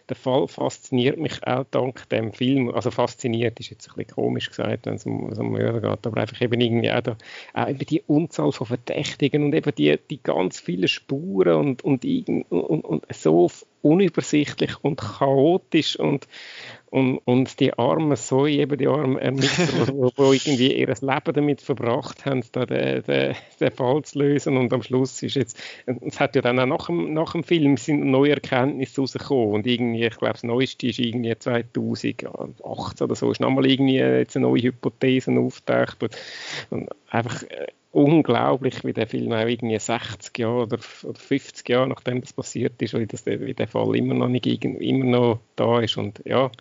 der Fall fasziniert mich auch dank dem Film. Also fasziniert ist jetzt ein bisschen komisch gesagt, wenn es um, Mörder geht, aber einfach eben irgendwie auch, da, auch eben die Unzahl von Verdächtigen und eben die, die ganz vielen Spuren und, und, und, und so unübersichtlich und chaotisch und und, und die armen Zoe, eben die armen Ermittler, die irgendwie ihr Leben damit verbracht haben, da den, den, den Fall zu lösen. Und am Schluss ist jetzt, es hat ja dann auch nach dem, nach dem Film sind neue Erkenntnisse rausgekommen. Und irgendwie, ich glaube, das Neueste ist irgendwie 2018 oder so, ist nochmal irgendwie jetzt eine neue Hypothese auftaucht. Und, und einfach äh, unglaublich, wie der Film auch irgendwie 60 Jahre oder, oder 50 Jahre nachdem das passiert ist, wie, das, wie der Fall immer noch nicht immer noch da ist und ja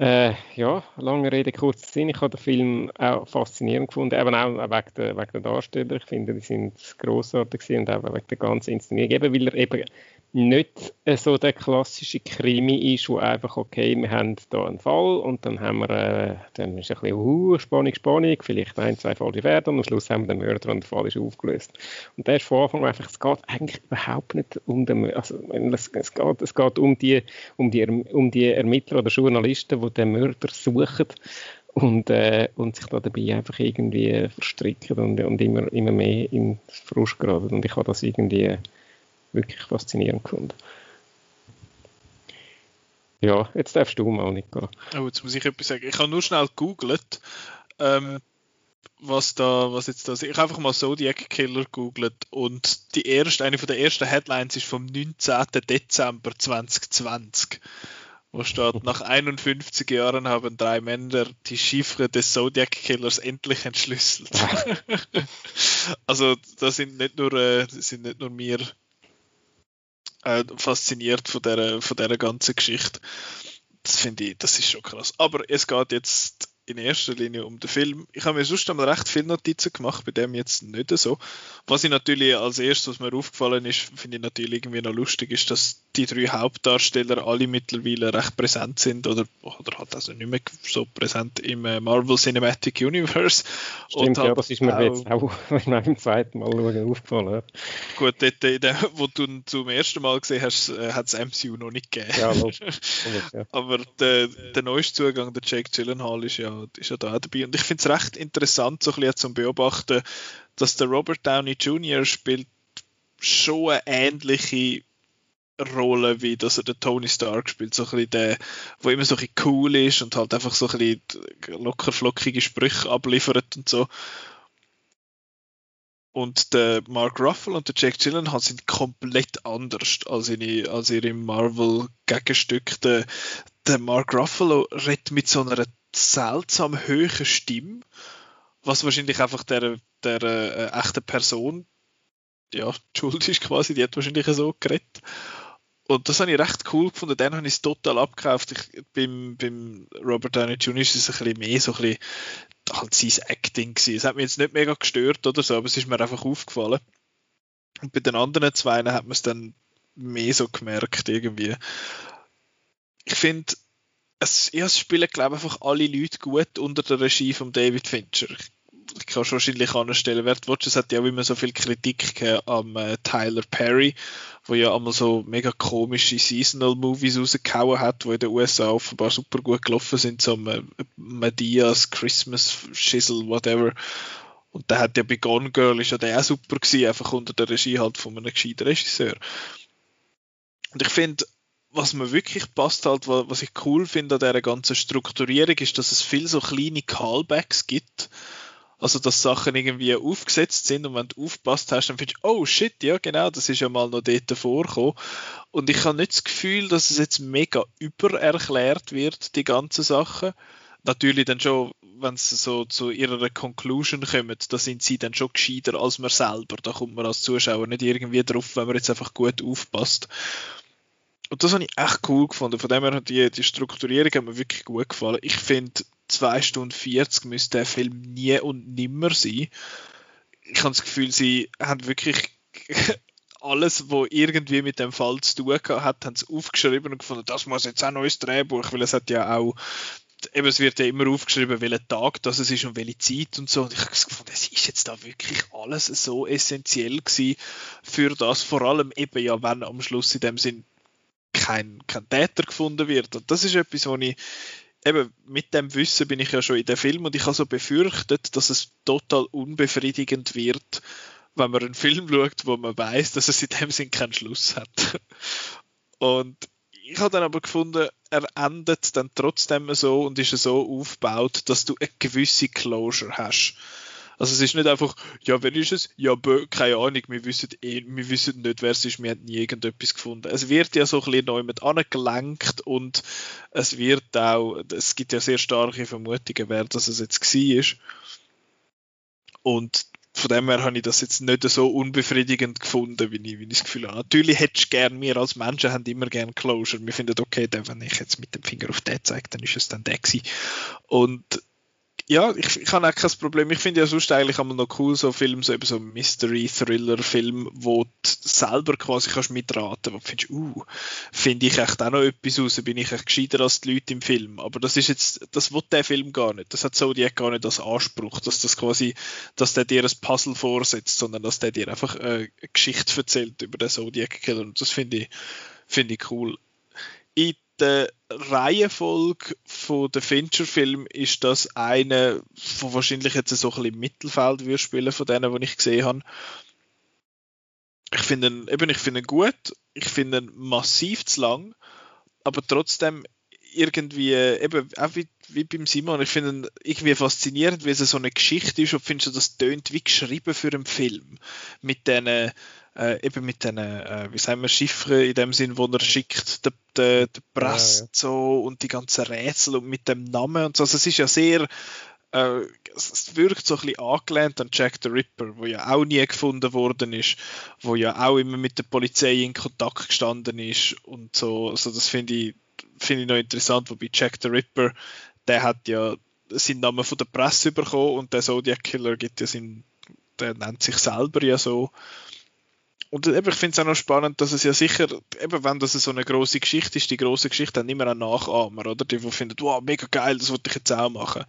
äh, ja, lange Rede, kurzer Sinn. Ich habe den Film auch faszinierend gefunden, eben auch wegen der, wegen der Darsteller. Ich finde, die sind großartig und auch wegen der ganzen Inszenierung, eben weil er eben nicht so der klassische Krimi ist, wo einfach, okay, wir haben da einen Fall und dann haben wir, äh, dann ist ein bisschen uh, Spannung, Spannung, vielleicht ein, zwei Fälle werden und am Schluss haben wir den Mörder und der Fall ist aufgelöst. Und der ist von Anfang an einfach, es geht eigentlich überhaupt nicht um den, also es, geht, es geht um die, um die, um die Ermittler oder Journalisten, die den Mörder suchen und, äh, und sich da dabei einfach irgendwie verstricken und, und immer, immer mehr in Frust geraten. Und ich habe das irgendwie wirklich faszinierend gefunden. Ja, jetzt darfst du mal, Nicola. Oh, jetzt muss ich etwas sagen. Ich habe nur schnell gegoogelt, ähm, was da, was jetzt da ist. Ich habe einfach mal Zodiac Killer gegoogelt und die erste, eine von der ersten Headlines ist vom 19. Dezember 2020 wo steht, nach 51 Jahren haben drei Männer die Chiffre des Zodiac Killers endlich entschlüsselt. also da sind nicht nur, äh, sind nicht nur mir äh, fasziniert von der, von der ganzen Geschichte. Das finde ich, das ist schon krass. Aber es geht jetzt in erster Linie um den Film. Ich habe mir sonst einmal recht viele Notizen gemacht, bei dem jetzt nicht so. Was ich natürlich als erstes, was mir aufgefallen ist, finde ich natürlich irgendwie noch lustig, ist, dass die drei Hauptdarsteller alle mittlerweile recht präsent sind oder, oder halt also nicht mehr so präsent im äh, Marvel Cinematic Universe. Stimmt, ja, das ist mir auch, jetzt auch beim zweiten Mal schauen aufgefallen. Gut, dort, der, wo du zum ersten Mal gesehen hast, äh, hat es MCU noch nicht gegeben. Ja, logisch. ja. Aber der, der neueste Zugang, der Jake Gyllenhaal, ist ja, ist ja da dabei. Und ich finde es recht interessant, so ein bisschen zu beobachten, dass der Robert Downey Jr. spielt schon eine ähnliche Rolle, wie dass er den Tony Stark spielt, so ein bisschen der, wo immer so ein bisschen cool ist und halt einfach so ein bisschen locker flockige Sprüche abliefert und so. Und der Mark Ruffalo und der Jack Gyllenhaal sind komplett anders als, in, als ihre Marvel-Gegenstück. Der, der Mark Ruffalo redet mit so einer seltsam hohen Stimme, was wahrscheinlich einfach der, der äh, echten Person ja, die Schuld ist quasi, die hat wahrscheinlich so geredet. Und das habe ich recht cool gefunden. Dann habe ich es total abgekauft. Ich, beim, beim Robert Downey Jr. ist es ein bisschen mehr so ein bisschen halt sein Acting gewesen. Es hat mich jetzt nicht mega gestört oder so, aber es ist mir einfach aufgefallen. Und bei den anderen zwei hat man es dann mehr so gemerkt irgendwie. Ich finde, es, ja, es spielen glaube ich einfach alle Leute gut unter der Regie von David Fincher. Ich ich kann schon wahrscheinlich anstellen. Wer Watches hat ja auch immer so viel Kritik am äh, Tyler Perry, wo ja einmal so mega komische Seasonal Movies rausgehauen hat, wo in den USA offenbar super gut gelaufen sind, so äh, Medias, Christmas Schissel, whatever. Und der hat ja bei Gone Girl ist ja der auch super gewesen, einfach unter der Regie halt von einem gescheiten Regisseur. Und ich finde, was mir wirklich passt halt, was ich cool finde an dieser ganzen Strukturierung, ist, dass es viel so kleine Callbacks gibt also, dass Sachen irgendwie aufgesetzt sind und wenn du aufpasst hast, dann findest du, oh shit, ja genau, das ist ja mal noch dort vorgekommen. Und ich habe nicht das Gefühl, dass es jetzt mega übererklärt wird, die ganzen Sachen. Natürlich dann schon, wenn sie so zu ihrer Conclusion kommen, da sind sie dann schon gescheiter als man selber. Da kommt man als Zuschauer nicht irgendwie drauf, wenn man jetzt einfach gut aufpasst. Und das habe ich echt cool gefunden. Von dem her hat die, die Strukturierung hat mir wirklich gut gefallen. Ich finde, 2 Stunden 40 müsste der Film nie und nimmer sein. Ich habe das Gefühl, sie haben wirklich alles, was irgendwie mit dem Fall zu tun hat, haben sie aufgeschrieben und gefunden, das muss jetzt auch ein neues Drehbuch, weil es hat ja auch eben, es wird ja immer aufgeschrieben, welcher Tag das ist und welche Zeit und so. Und ich habe gefunden, es ist jetzt da wirklich alles so essentiell gewesen für das, vor allem eben ja, wenn am Schluss in dem Sinn kein, kein Täter gefunden wird. Und das ist etwas, wo ich eben mit dem Wissen bin ich ja schon in dem Film und ich habe so befürchtet, dass es total unbefriedigend wird, wenn man einen Film schaut, wo man weiß, dass es in dem Sinn keinen Schluss hat. Und ich habe dann aber gefunden, er endet dann trotzdem so und ist so aufgebaut, dass du eine gewisse Closure hast. Also es ist nicht einfach, ja, wer ist es? Ja, bö, keine Ahnung, wir wissen, eh, wir wissen nicht, wer es ist, wir haben nie irgendetwas gefunden. Es wird ja so ein bisschen neu mit angelenkt und es wird auch, es gibt ja sehr starke Vermutungen, wer das jetzt war. Und von dem her habe ich das jetzt nicht so unbefriedigend gefunden, wie ich, wie ich das Gefühl habe. Natürlich hättest du gern, wir als Menschen haben immer gern Closure. Wir finden, okay, wenn ich jetzt mit dem Finger auf den zeige, dann ist es dann der gewesen. Und ja, ich, ich habe auch kein Problem. Ich finde ja sonst eigentlich einmal noch cool, so Filme, so so Mystery-Thriller-Film, wo du selber quasi kannst mitraten, wo du findest, uh, finde ich echt auch noch etwas raus, bin ich echt gescheiter als die Leute im Film. Aber das ist jetzt, das will der Film gar nicht. Das hat Zodiac gar nicht als Anspruch, dass das quasi, dass der dir ein Puzzle vorsetzt, sondern dass der dir einfach eine Geschichte erzählt über den Zodiac-Killer. Und das finde ich, finde ich cool. In der Reihenfolge von der Fincher-Film ist das eine, wo wahrscheinlich jetzt so ein bisschen im Mittelfeld würde spielen von denen, die ich gesehen habe. Ich finde ihn, eben, ich finde ihn gut, ich finde ihn massiv zu lang, aber trotzdem irgendwie, eben, auch wie, wie beim Simon, ich finde ihn irgendwie faszinierend, wie es so eine Geschichte ist und findest du, das tönt wie geschrieben für einen Film. Mit diesen äh, eben mit den, äh, wie sagen wir, Chiffren in dem Sinn, wo er schickt, der, der, der Press ja, ja. so und die ganzen Rätsel und mit dem Namen und so. Also es ist ja sehr, äh, es wirkt so ein bisschen angelehnt an Jack the Ripper, wo ja auch nie gefunden worden ist, wo ja auch immer mit der Polizei in Kontakt gestanden ist und so. Also das finde ich, finde ich noch interessant, wobei Jack the Ripper, der hat ja seinen Namen von der Presse bekommen und der Zodiac Killer gibt ja seinen, der nennt sich selber ja so und eben, ich finde es auch noch spannend, dass es ja sicher, eben wenn das so eine große Geschichte ist, die große Geschichte haben immer einen Nachahmer, oder? Die, die finden, wow, mega geil, das wollte ich jetzt auch machen.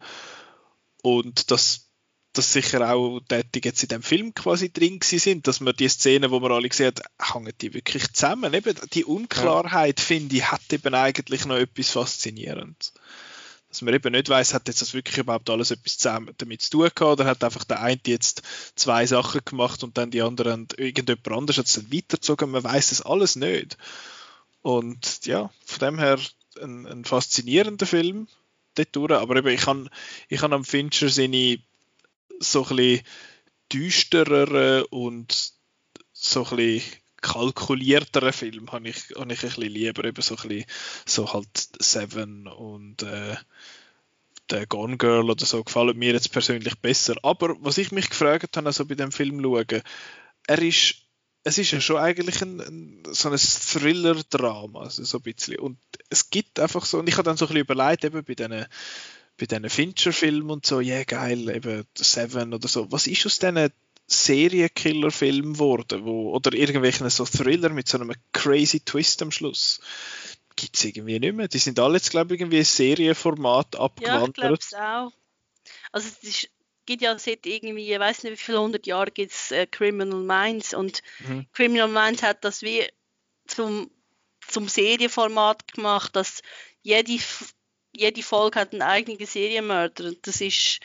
Und dass das sicher auch tätig jetzt in dem Film quasi drin sind, dass man die Szenen, wo man alle gesehen hat, hängen die wirklich zusammen. Eben die Unklarheit, ja. finde ich, hat eben eigentlich noch etwas Faszinierendes dass man eben nicht weiß, hat jetzt das wirklich überhaupt alles etwas damit zu tun gehabt oder hat einfach der eine jetzt zwei Sachen gemacht und dann die anderen irgendjemand anders hat es dann weitergezogen. Man weiß es alles nicht. Und ja, von dem her ein, ein faszinierender Film dort durch. Aber eben, ich habe ich am Fincher seine so ein bisschen düstereren und so ein bisschen kalkulierteren Film habe ich, habe ich ein bisschen lieber, eben so ein bisschen so halt Seven und äh, Gone Girl oder so gefallen mir jetzt persönlich besser. Aber was ich mich gefragt habe, also bei dem Film schauen, er ist es ist ja schon eigentlich ein, ein so ein Thriller-Drama, also so ein bisschen. Und es gibt einfach so, und ich habe dann so ein bisschen überlegt, eben bei diesen bei diesen Fincher-Filmen und so, ja yeah, geil, eben Seven oder so, was ist aus diesen Serienkiller-Filmen geworden, wo, oder irgendwelchen so Thriller mit so einem crazy Twist am Schluss? Gibt es irgendwie nicht mehr. Die sind alle jetzt, glaube ich, irgendwie Serienformat abgewandert. Ja, ich glaube es auch. Also es ist gibt ja seit irgendwie, ich weiß nicht wie viele hundert Jahre gibt es äh, Criminal Minds und mhm. Criminal Minds hat das wie zum, zum Serienformat gemacht, dass jede, jede Folge hat einen eigenen Serienmörder und das ist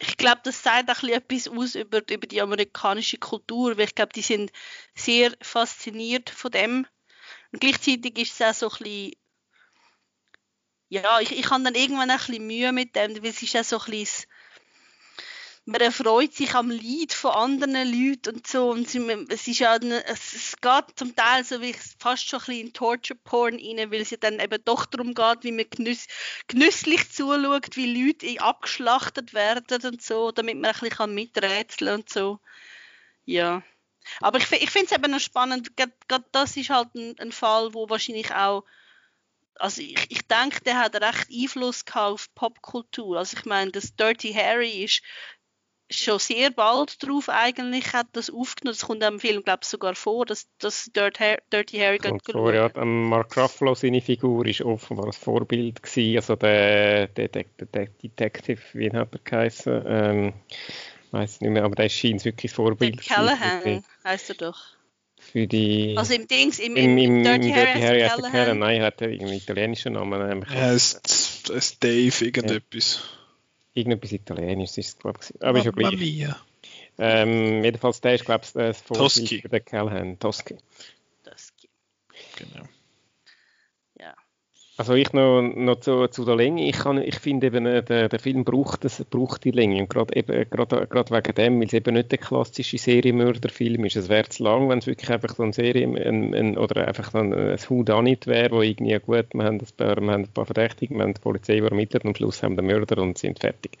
ich glaube, das sagt auch etwas aus über, über die amerikanische Kultur, weil ich glaube, die sind sehr fasziniert von dem. Und gleichzeitig ist es auch so ein bisschen, ja, ich, ich habe dann irgendwann ein bisschen Mühe mit dem, weil es ist auch so ein bisschen man erfreut sich am Leid von anderen Leuten und so. Und es ist ja, es geht zum Teil so wie fast schon ein bisschen in Torture Porn rein, weil es ja dann eben doch darum geht, wie man genüss, genüsslich zuschaut, wie Leute abgeschlachtet werden und so, damit man ein bisschen miträtseln und so. Ja. Aber ich, ich finde es eben noch spannend, gerade das ist halt ein, ein Fall, wo wahrscheinlich auch also ich, ich denke, der hat recht Einfluss auf Popkultur. Also ich meine, das Dirty Harry ist schon sehr bald darauf eigentlich hat das aufgenommen. Das kommt im Film, glaube ich, sogar vor, dass, dass Dirty Harry kommt vor, ja, Mark Ruffalo, seine Figur, ist offenbar ein Vorbild gewesen. Also der, der, der, der Detective, wie hat er geheißen? Ähm, weiß nicht mehr, aber der scheint wirklich Vorbild der Callahan heißt er doch. Für die, also im Dings, im, im, im, im Dirty, Harry, Harry heißt er Callahan. Nein, hat er einen italienischen Namen. Ja, es ist Dave, irgendetwas. Ja. Irgendetwas Italienisches ist es, glaube ich. Aber ist ja gleich. Ähm, jedenfalls, der ist, glaube ich, das Vorbild für den Callahan. Toschi. Toschi. Genau. Also ich noch, noch zu, zu der Länge. Ich, kann, ich finde eben, äh, der, der Film braucht, das, braucht die Länge. Und gerade eben, gerade, gerade wegen dem, weil es eben nicht der klassische Serienmörderfilm ist. Es wäre zu lang, wenn es wirklich einfach so ein Serie, ein, ein, oder einfach ein, ein Whodunit wäre, wo irgendwie, gut, wir haben, ein wir haben ein paar Verdächtige, wir haben die Polizei übermittelt und am Schluss haben wir den Mörder und sind fertig.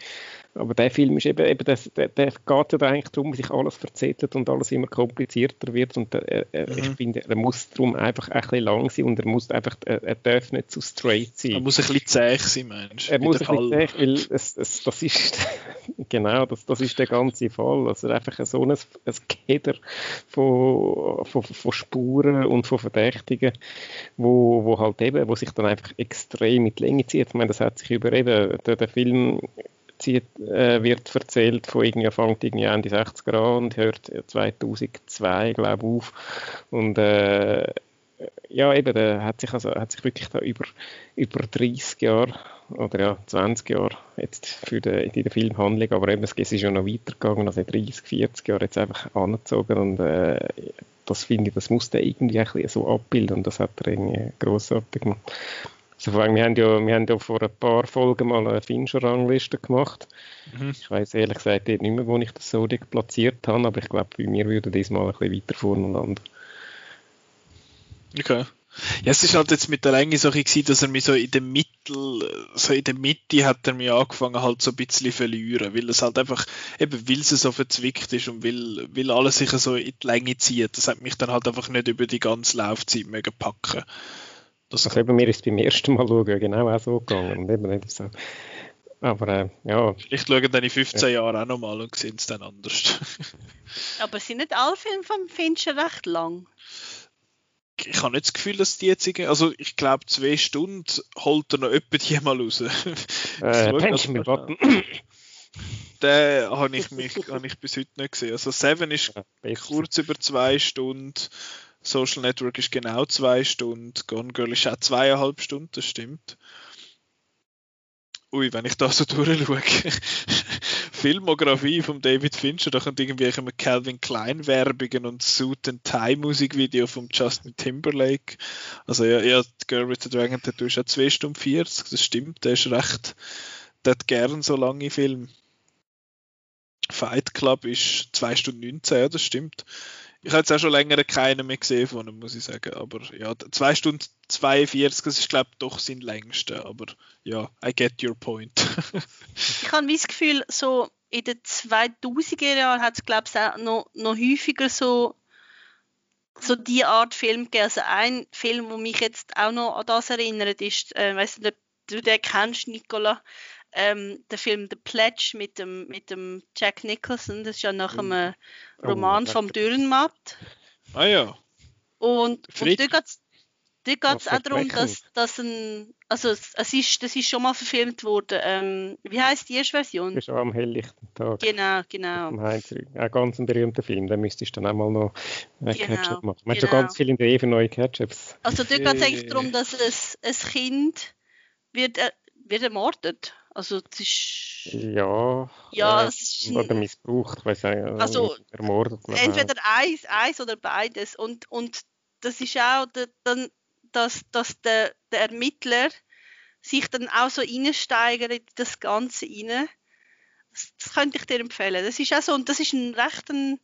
Aber der Film ist eben, eben das, der, der geht ja da eigentlich darum, sich alles verzettelt und alles immer komplizierter wird und äh, äh, mhm. ich finde, er muss darum einfach ein bisschen lang sein und er muss einfach, er, er darf nicht zu straight sein. Er muss ein bisschen zäh sein, Mensch. Er muss ein bisschen zäh, weil es, es, das ist, genau, das, das ist der ganze Fall. Also einfach so ein, ein Keder von, von, von Spuren und von Verdächtigen, wo, wo halt eben, wo sich dann einfach extrem mit Länge zieht. Ich meine, das hat sich über eben, der, der Film zieht, äh, wird erzählt von irgendwie, fängt irgendwie Ende 60er an und hört 2002, glaube ich, auf. Und äh, ja, eben, der hat sich, also, hat sich wirklich da über, über 30 Jahre oder ja, 20 Jahre jetzt für die, in der Filmhandlung, aber eben, es ist ja noch weitergegangen, also 30, 40 Jahre jetzt einfach angezogen und äh, das finde ich, das muss der irgendwie ein so abbilden und das hat er irgendwie grossartig gemacht. Also vor allem, wir haben, ja, wir haben ja vor ein paar Folgen mal eine Fincher-Rangliste gemacht. Mhm. Ich weiß ehrlich gesagt nicht mehr, wo ich das so platziert habe, aber ich glaube, bei mir würde diesmal ein bisschen weiter voneinander. Okay. Ja, es ist halt jetzt mit der Länge so gewesen, dass er mich so in der Mittel, so in der Mitte hat er mich angefangen halt so ein bisschen verlieren, weil es halt einfach, eben weil es so verzwickt ist und weil, weil alles sich so in die Länge zieht, das hat mich dann halt einfach nicht über die ganze Laufzeit mögen packen. Das also eben, mir ist beim ersten Mal schauen genau auch so gegangen und eben nicht so. Aber äh, ja. Ich schaue dann in 15 ja. Jahren auch nochmal und sehe es dann anders. Aber sind nicht alle Filme vom Fincher recht lang? Ich habe nicht das Gefühl, dass die jetzt also ich glaube zwei Stunden holt er noch jemand die mal raus. äh, Benjamin Button. Den habe ich, mich, habe ich bis heute nicht gesehen. Also Seven ist ja, kurz über zwei Stunden. Social Network ist genau zwei Stunden, Gone Girl ist auch zweieinhalb Stunden, das stimmt. Ui, wenn ich da so durchschaue. Filmografie von David Fincher, da kommt irgendwie immer Calvin Klein Werbungen und Suit and Tie Musikvideo von Justin Timberlake. Also ja, ja Girl with the Dragon Tattoo ist ja 2 Stunden 40, das stimmt, der ist recht, der hat gern so lange Filme. Fight Club ist 2 Stunden 19, das stimmt. Ich habe jetzt auch schon länger keinen mehr gesehen von ihm, muss ich sagen. Aber ja, 2 Stunden 42, das ist glaube ich doch sein längster. Aber ja, I get your point. ich habe das Gefühl, so in den 2000er Jahren hat es glaube ich auch noch, noch häufiger so so die Art Film gegeben. Also ein Film, der mich jetzt auch noch an das erinnert, ist, äh, weißt du, du den kennst, Nicola, ähm, der Film The Pledge mit dem, mit dem Jack Nicholson, das ist ja nach einem oh, Roman oh, vom Dürrenmatt. Ah ja. Und, und da geht es Dort geht es auch darum, dass, dass ein, also es ist, das ist schon mal verfilmt worden. Ähm, wie heißt die erste Version? Das ist am helllichten Tag. Genau, genau. Ein ganz ein berühmter Film, den müsstest du dann auch mal noch äh, genau, Catch-up machen. Man genau. hat schon ganz viel in der Ehe neue Catch-ups. Also dort geht es eigentlich darum, dass es, ein Kind wird, äh, wird ermordet. Also es ist... Ja, ja äh, es ist oder missbraucht, weiß ich, also ermordet. Entweder eins, eins oder beides. Und, und das ist auch dann dass, dass der, der Ermittler sich dann auch so reinsteigert in das Ganze rein. Das, das, könnte ich dir empfehlen. Das ist auch so, und das ist ein recht ein,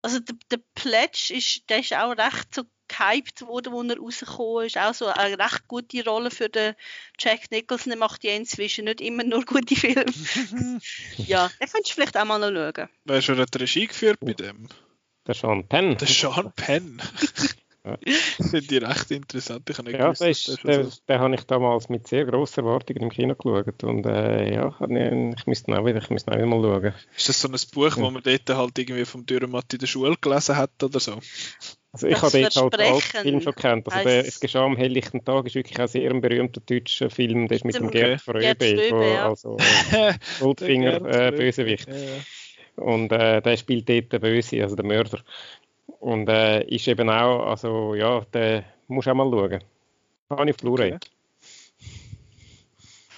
also der, der Pledge ist, der ist auch recht so gehypt worden, wo er rausgekommen ist. Auch so eine recht gute Rolle für den Jack Nicholson. Er macht ja inzwischen nicht immer nur gute Filme. ja, den könntest du vielleicht auch mal noch schauen. Wer schon hat Regie geführt bei dem? Der Sean Penn. Der Sean Penn. Ja. Finde ich recht interessant. Ich habe ja, gewusst, ist, den, so. den habe ich damals mit sehr grossen Erwartungen im Kino geschaut. Und äh, ja, ich müsste auch wieder, ich müsste auch wieder mal schauen. Ist das so ein Buch, ja. wo man dort halt irgendwie vom Dürrematt in der Schule gelesen hat oder so? Also ich habe dort halt den Film schon kennt. Also der, Es geschah am helllichten Tag ist wirklich ein sehr berühmter deutscher Film, der ist mit dem. Gerd Fröbe, ja. also Goldfinger äh, Bösewicht. Ja, Und äh, der spielt dort den Böse, also den Mörder. Und äh, ist eben auch, also ja, den musst du auch mal schauen. Habe ich Blu-ray.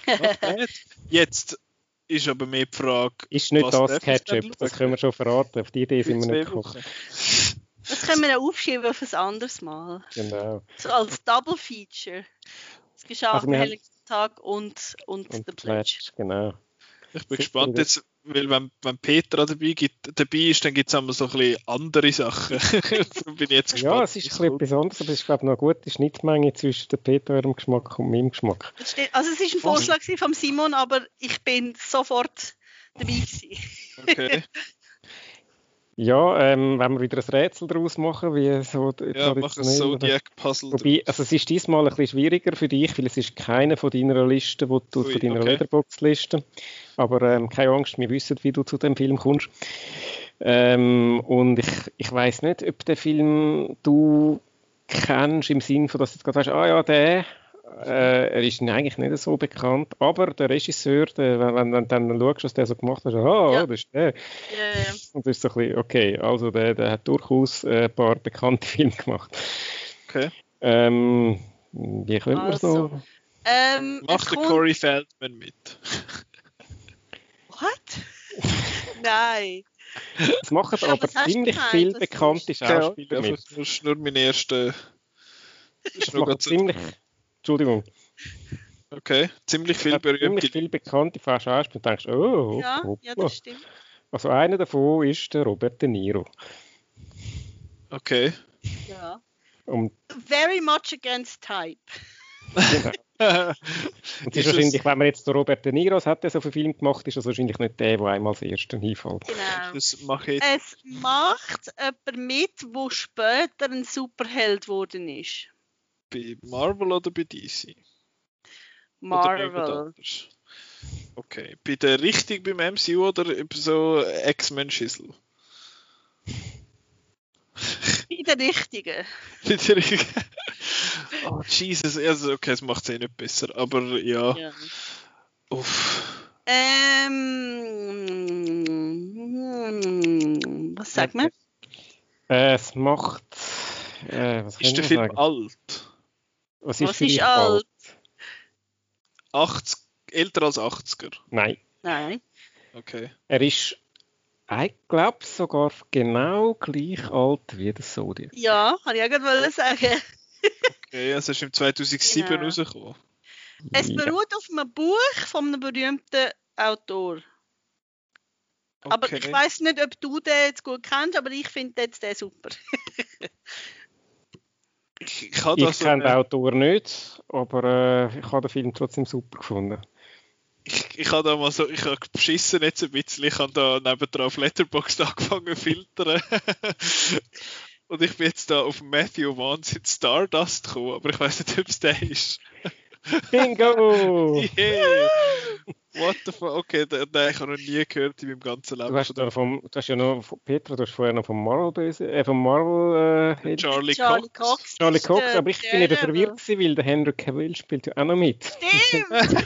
Okay. Jetzt ist aber mehr die Frage. Ist nicht das Ketchup, das können wir schon verraten. Auf die Idee sind wir nicht gekommen. Das können wir auch aufschieben auf ein anderes Mal. Genau. So als Double Feature. Das geschah also am Tag und, und, und The Pledge. Pledge. Genau. Ich bin gespannt jetzt, weil wenn, wenn Petra dabei, gibt, dabei ist, dann gibt es immer so ein bisschen andere Sachen. bin ich jetzt gespannt. Ja, es ist ein bisschen besonders, aber es ist glaube ich noch eine gute Schnittmenge zwischen der Petra ihrem Geschmack und meinem Geschmack. Also es ist ein Vorschlag von Simon, aber ich bin sofort dabei gewesen. Okay. Ja, ähm, wenn wir wieder ein Rätsel daraus machen, wie so Ja, mach ein Zodiac-Puzzle. Wobei, also es ist diesmal ein bisschen schwieriger für dich, weil es ist keine von deiner Listen, wo du, Ui, von deiner okay. Letterbox-Liste. Aber ähm, keine Angst, wir wissen, wie du zu dem Film kommst. Ähm, und ich, ich weiß nicht, ob der Film du kennst im Sinne von, dass du jetzt gerade sagst, ah ja, der, äh, er ist eigentlich nicht so bekannt, aber der Regisseur, der, wenn, wenn du dann schaust, was der so gemacht hat, ah, ja. das ist der. Ja, ja. Und das ist so ein bisschen, okay, also der, der hat durchaus äh, ein paar bekannte Filme gemacht. Okay. Ähm, wie könnte man also, so? Ähm, Macht der Corey Feldman mit? What? Nein. Es machen ja, aber ziemlich viele bekannte Schauspieler ja, mit. Das ist nur mein erster. Das machen ziemlich, Entschuldigung. Okay, ziemlich viel berühmte. Ziemlich viele bekannte Schauspieler. Und denkst, oh, ja, ja, das stimmt. Also einer davon ist der Robert De Niro. Okay. Ja. Und Very much against type. Genau. Und ist wahrscheinlich, wenn man jetzt den Robert De Niro hat, der so viel Film gemacht, ist das wahrscheinlich nicht der, der einmal als erster hinfällt. Genau. Das mache ich es macht jemand mit, der später ein Superheld geworden ist bei Marvel oder bei DC? Marvel. okay. Bei der richtig beim MCU oder so X-Men-Schissel? Bei der richtigen. Bei der richtigen. Oh, Jesus. Also, okay, es macht es eh nicht besser. Aber ja. ja. Uff. Ähm, was sagt man? Äh, es macht. Äh, ist der Film sagen? alt? Was ist, Was ist alt? 80, älter als 80er? Nein. Nein. Okay. Er ist, ich glaube, sogar genau gleich alt wie der Zodiac. Ja, kann ich auch gerade sagen. okay, also ist im 2007 genau. rausgekommen. Es beruht ja. auf einem Buch von einem berühmten Autor. Aber ich Okay. weiß nicht, ob du den jetzt gut kennst, aber ich finde jetzt den super. Ich, ich habe Ich kenne den Autor nicht, aber äh, ich habe den Film trotzdem super gefunden. ich, ich habe da mal so, ich habe beschissen jetzt ein bisschen, ich habe da nebendran auf Letterboxd angefangen zu filtern. Und ich bin jetzt da auf Matthew Vance in Stardust gekommen, aber ich weiß nicht, ob es der ist. Bingo! Yeah. What the fuck? Okay, den, den ich habe noch nie gehört in meinem ganzen Leben. Du hast, da vom, du hast ja noch, von- Petra, du hast vorher noch vom Marvel, böse, äh, vom Marvel äh, Charlie, Charlie Cox. Cox. Charlie ist Cox, aber ich bin ja der, verwirrt gewesen, weil der Henry Cavill spielt ja auch noch mit. Stimmt!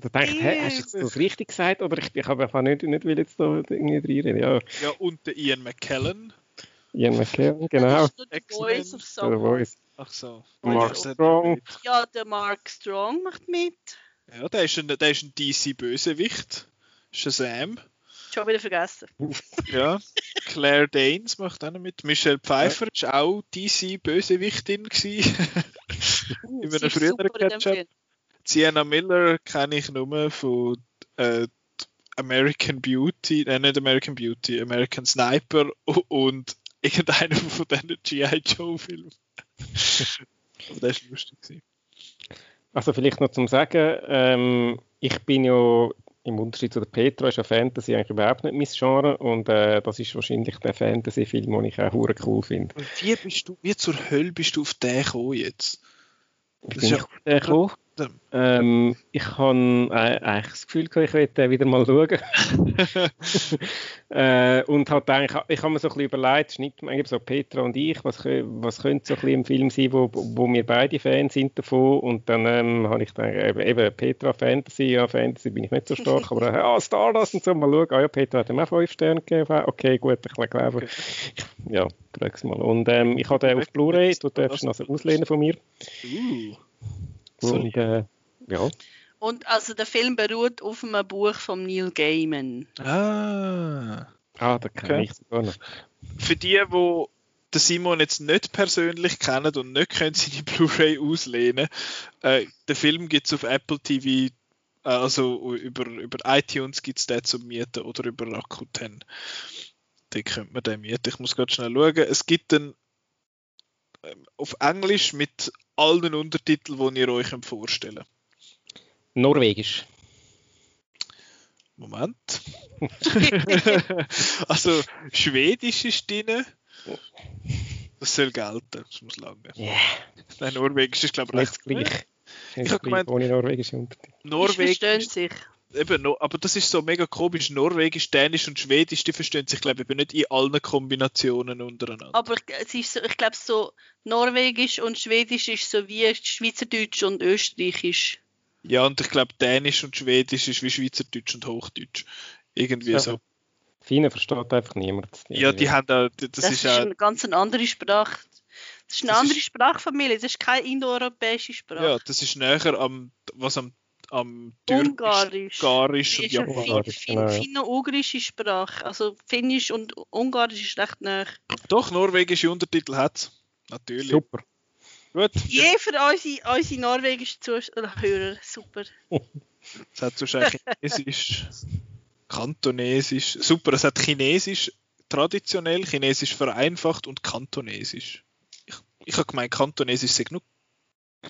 Da denke ich, hä, hast du jetzt das richtig gesagt? Oder ich, ich habe einfach nicht, nicht will jetzt da irgendwie reinreden. Ja, ja, und der Ian McKellen. Ian McKellen, genau. Der Voice of Someone. Ach so. Mark Ja, Strong. Ja, der Mark Strong macht mit. Ja, der ist ein, der ist ein DC-Bösewicht. Shazam. Schon wieder vergessen. Ja. Claire Danes macht auch noch mit. Michelle Pfeiffer ist auch DC-Bösewichtin. Uh, In einem früheren. Film. Sienna Miller kenne ich nur von äh, American Beauty, äh, nicht American Beauty, American Sniper und irgendeiner von diesen G.I. Joe-Filmen. Aber das war lustig. gewesen. Also vielleicht noch zum Sagen, ähm, ich bin ja im Unterschied zu der Petra ist ja Fantasy eigentlich überhaupt nicht mein Genre und äh, das ist wahrscheinlich der Fantasy-Film, den ich auch hure cool finde. Wie, bist du, wie zur Hölle bist du auf den gekommen jetzt? Wie bin ich auf den gekommen? Ähm, ich habe äh, eigentlich das Gefühl, gehabt, ich werde wieder mal schauen. äh, und hat eigentlich, ich habe mir so ein bisschen überlegt, schnitt man so Petra und ich, was, was könnte so ein bisschen im Film sein, wo, wo wir beide Fans sind davon. Und dann ähm, habe ich dann eben, eben Petra Fantasy, ja Fantasy bin ich nicht so stark, aber äh, ah, Stardust und so, mal schauen. Ah ja, Petra hat ihm auch 5 Sterne gegeben. Okay, gut, ich glaube, ja, schau's mal. Und ähm, ich habe den auf Blu-ray, du darfst ihn also auslehnen von mir. Uh. Und äh, ja, Und also der Film beruht auf einem Buch von Neil Gaiman. Ah. ah, da kenne Okay. ich sogar noch. Für die, die den Simon jetzt nicht persönlich kennen und nicht können seine Blu-ray auslehnen, äh, den Film gibt es auf Apple TV, äh, also über, über iTunes gibt es den zum Mieten oder über Rakuten. Den könnte man den mieten. Ich muss gerade schnell schauen. Es gibt einen auf Englisch mit allen Untertiteln, die ihr euch könnt vorstellen Norwegisch. Moment. also, Schwedisch ist drin. Das soll gelten. Das muss lange. Yeah. Nein, Norwegisch ist, glaube ich, recht gleich. Ich Nicht hab gleich gemeint- ohne norwegische Untertitel. Norwegisch, verstehen sich. Eben, aber das ist so mega komisch. Norwegisch, Dänisch und Schwedisch, die verstehen sich, glaube ich, eben nicht in allen Kombinationen untereinander. Aber es ist so, ich glaube, so Norwegisch und Schwedisch ist so wie Schweizerdeutsch und Österreichisch. Ja, und ich glaube, Dänisch und Schwedisch ist wie Schweizerdeutsch und Hochdeutsch. Irgendwie Ja. so. Feine versteht einfach niemand. Ja, die haben da, das, Das, ist ist auch, eine ganz andere Sprache. Das ist eine Das andere ist- Sprachfamilie, das ist keine indoeuropäische Sprache. ja, das ist näher am, was am, am Türkisch, Ungarisch. Ungarisch und Japanisch. fin- genau, finno-ugrische Sprache. Also Finnisch und Ungarisch ist recht nah. Doch, norwegische Untertitel hat Natürlich. Super. Gut. Je für unsere, unsere norwegischen Zuhörer. Super. Es hat wahrscheinlich Chinesisch, Kantonesisch. Super, es hat Chinesisch traditionell, Chinesisch vereinfacht und Kantonesisch. Ich, ich habe gemeint, Kantonesisch sei nur.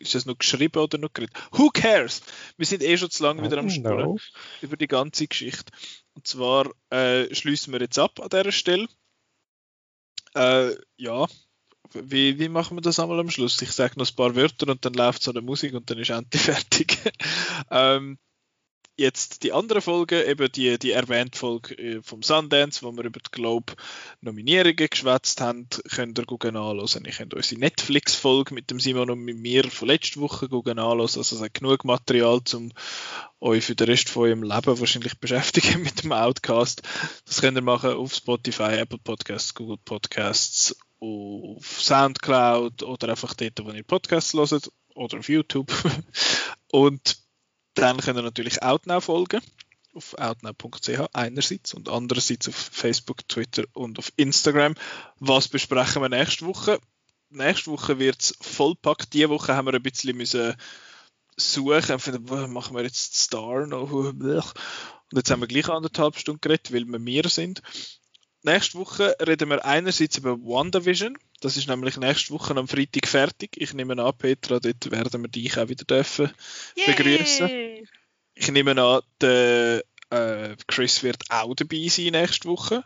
Ist das nur geschrieben oder nur geredet? Who cares? Wir sind eh schon zu lange wieder am Schnurren über die ganze Geschichte. Und zwar äh, schließen wir jetzt ab an dieser Stelle. Äh, ja, wie, wie machen wir das einmal am Schluss? Ich sage noch ein paar Wörter und dann läuft so eine Musik und dann ist endlich fertig. ähm, jetzt die andere Folge, eben die, die erwähnte Folge äh, vom Sundance, wo wir über die Globe-Nominierungen geschwätzt haben, könnt ihr gucken anhören. Ihr könnt unsere Netflix-Folge mit dem Simon und mit mir von letzter Woche gucken anhören. Also es hat genug Material, um euch für den Rest von eurem Leben wahrscheinlich beschäftigen mit dem Outcast. Das könnt ihr machen auf Spotify, Apple Podcasts, Google Podcasts, auf Soundcloud oder einfach dort, wo ihr Podcasts hört oder auf YouTube. Und dann könnt ihr natürlich Outnow folgen auf outnow.ch einerseits und andererseits auf Facebook, Twitter und auf Instagram. Was besprechen wir nächste Woche? Nächste Woche wird es vollpackt. Diese Woche haben wir ein bisschen müssen suchen und finden, machen wir jetzt Star noch? Und jetzt haben wir gleich anderthalb Stunden geredet, weil wir mehr sind. Nächste Woche reden wir einerseits über WandaVision. Das ist nämlich nächste Woche am Freitag fertig. Ich nehme an, Petra, dort werden wir dich auch wieder dürfen begrüßen. Ich nehme an, der äh, Chris wird auch dabei sein nächste Woche.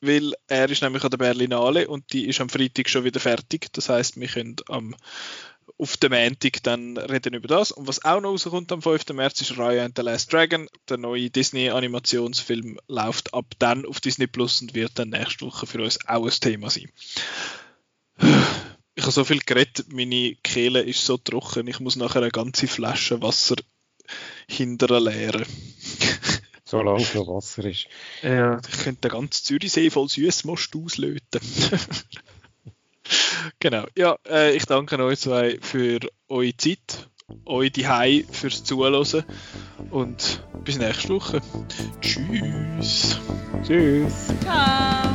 Weil er ist nämlich an der Berlinale und die ist am Freitag schon wieder fertig. Das heißt, wir können am auf dem Montag dann reden über das. Und was auch noch rauskommt am 5. März ist Raya and the Last Dragon. Der neue Disney-Animationsfilm läuft ab dann auf Disney Plus und wird dann nächste Woche für uns auch ein Thema sein. Ich habe so viel geredet, meine Kehle ist so trocken, ich muss nachher eine ganze Flasche Wasser hinterher leeren. Solange es noch Wasser ist. Ja, ich könnte den ganzen Zürichsee voll Süßmost auslöten. genau. Ja, äh, ich danke euch zwei für eure Zeit, euch die Hai fürs Zuhören und bis nächste Woche. Tschüss. Tschüss. Ciao.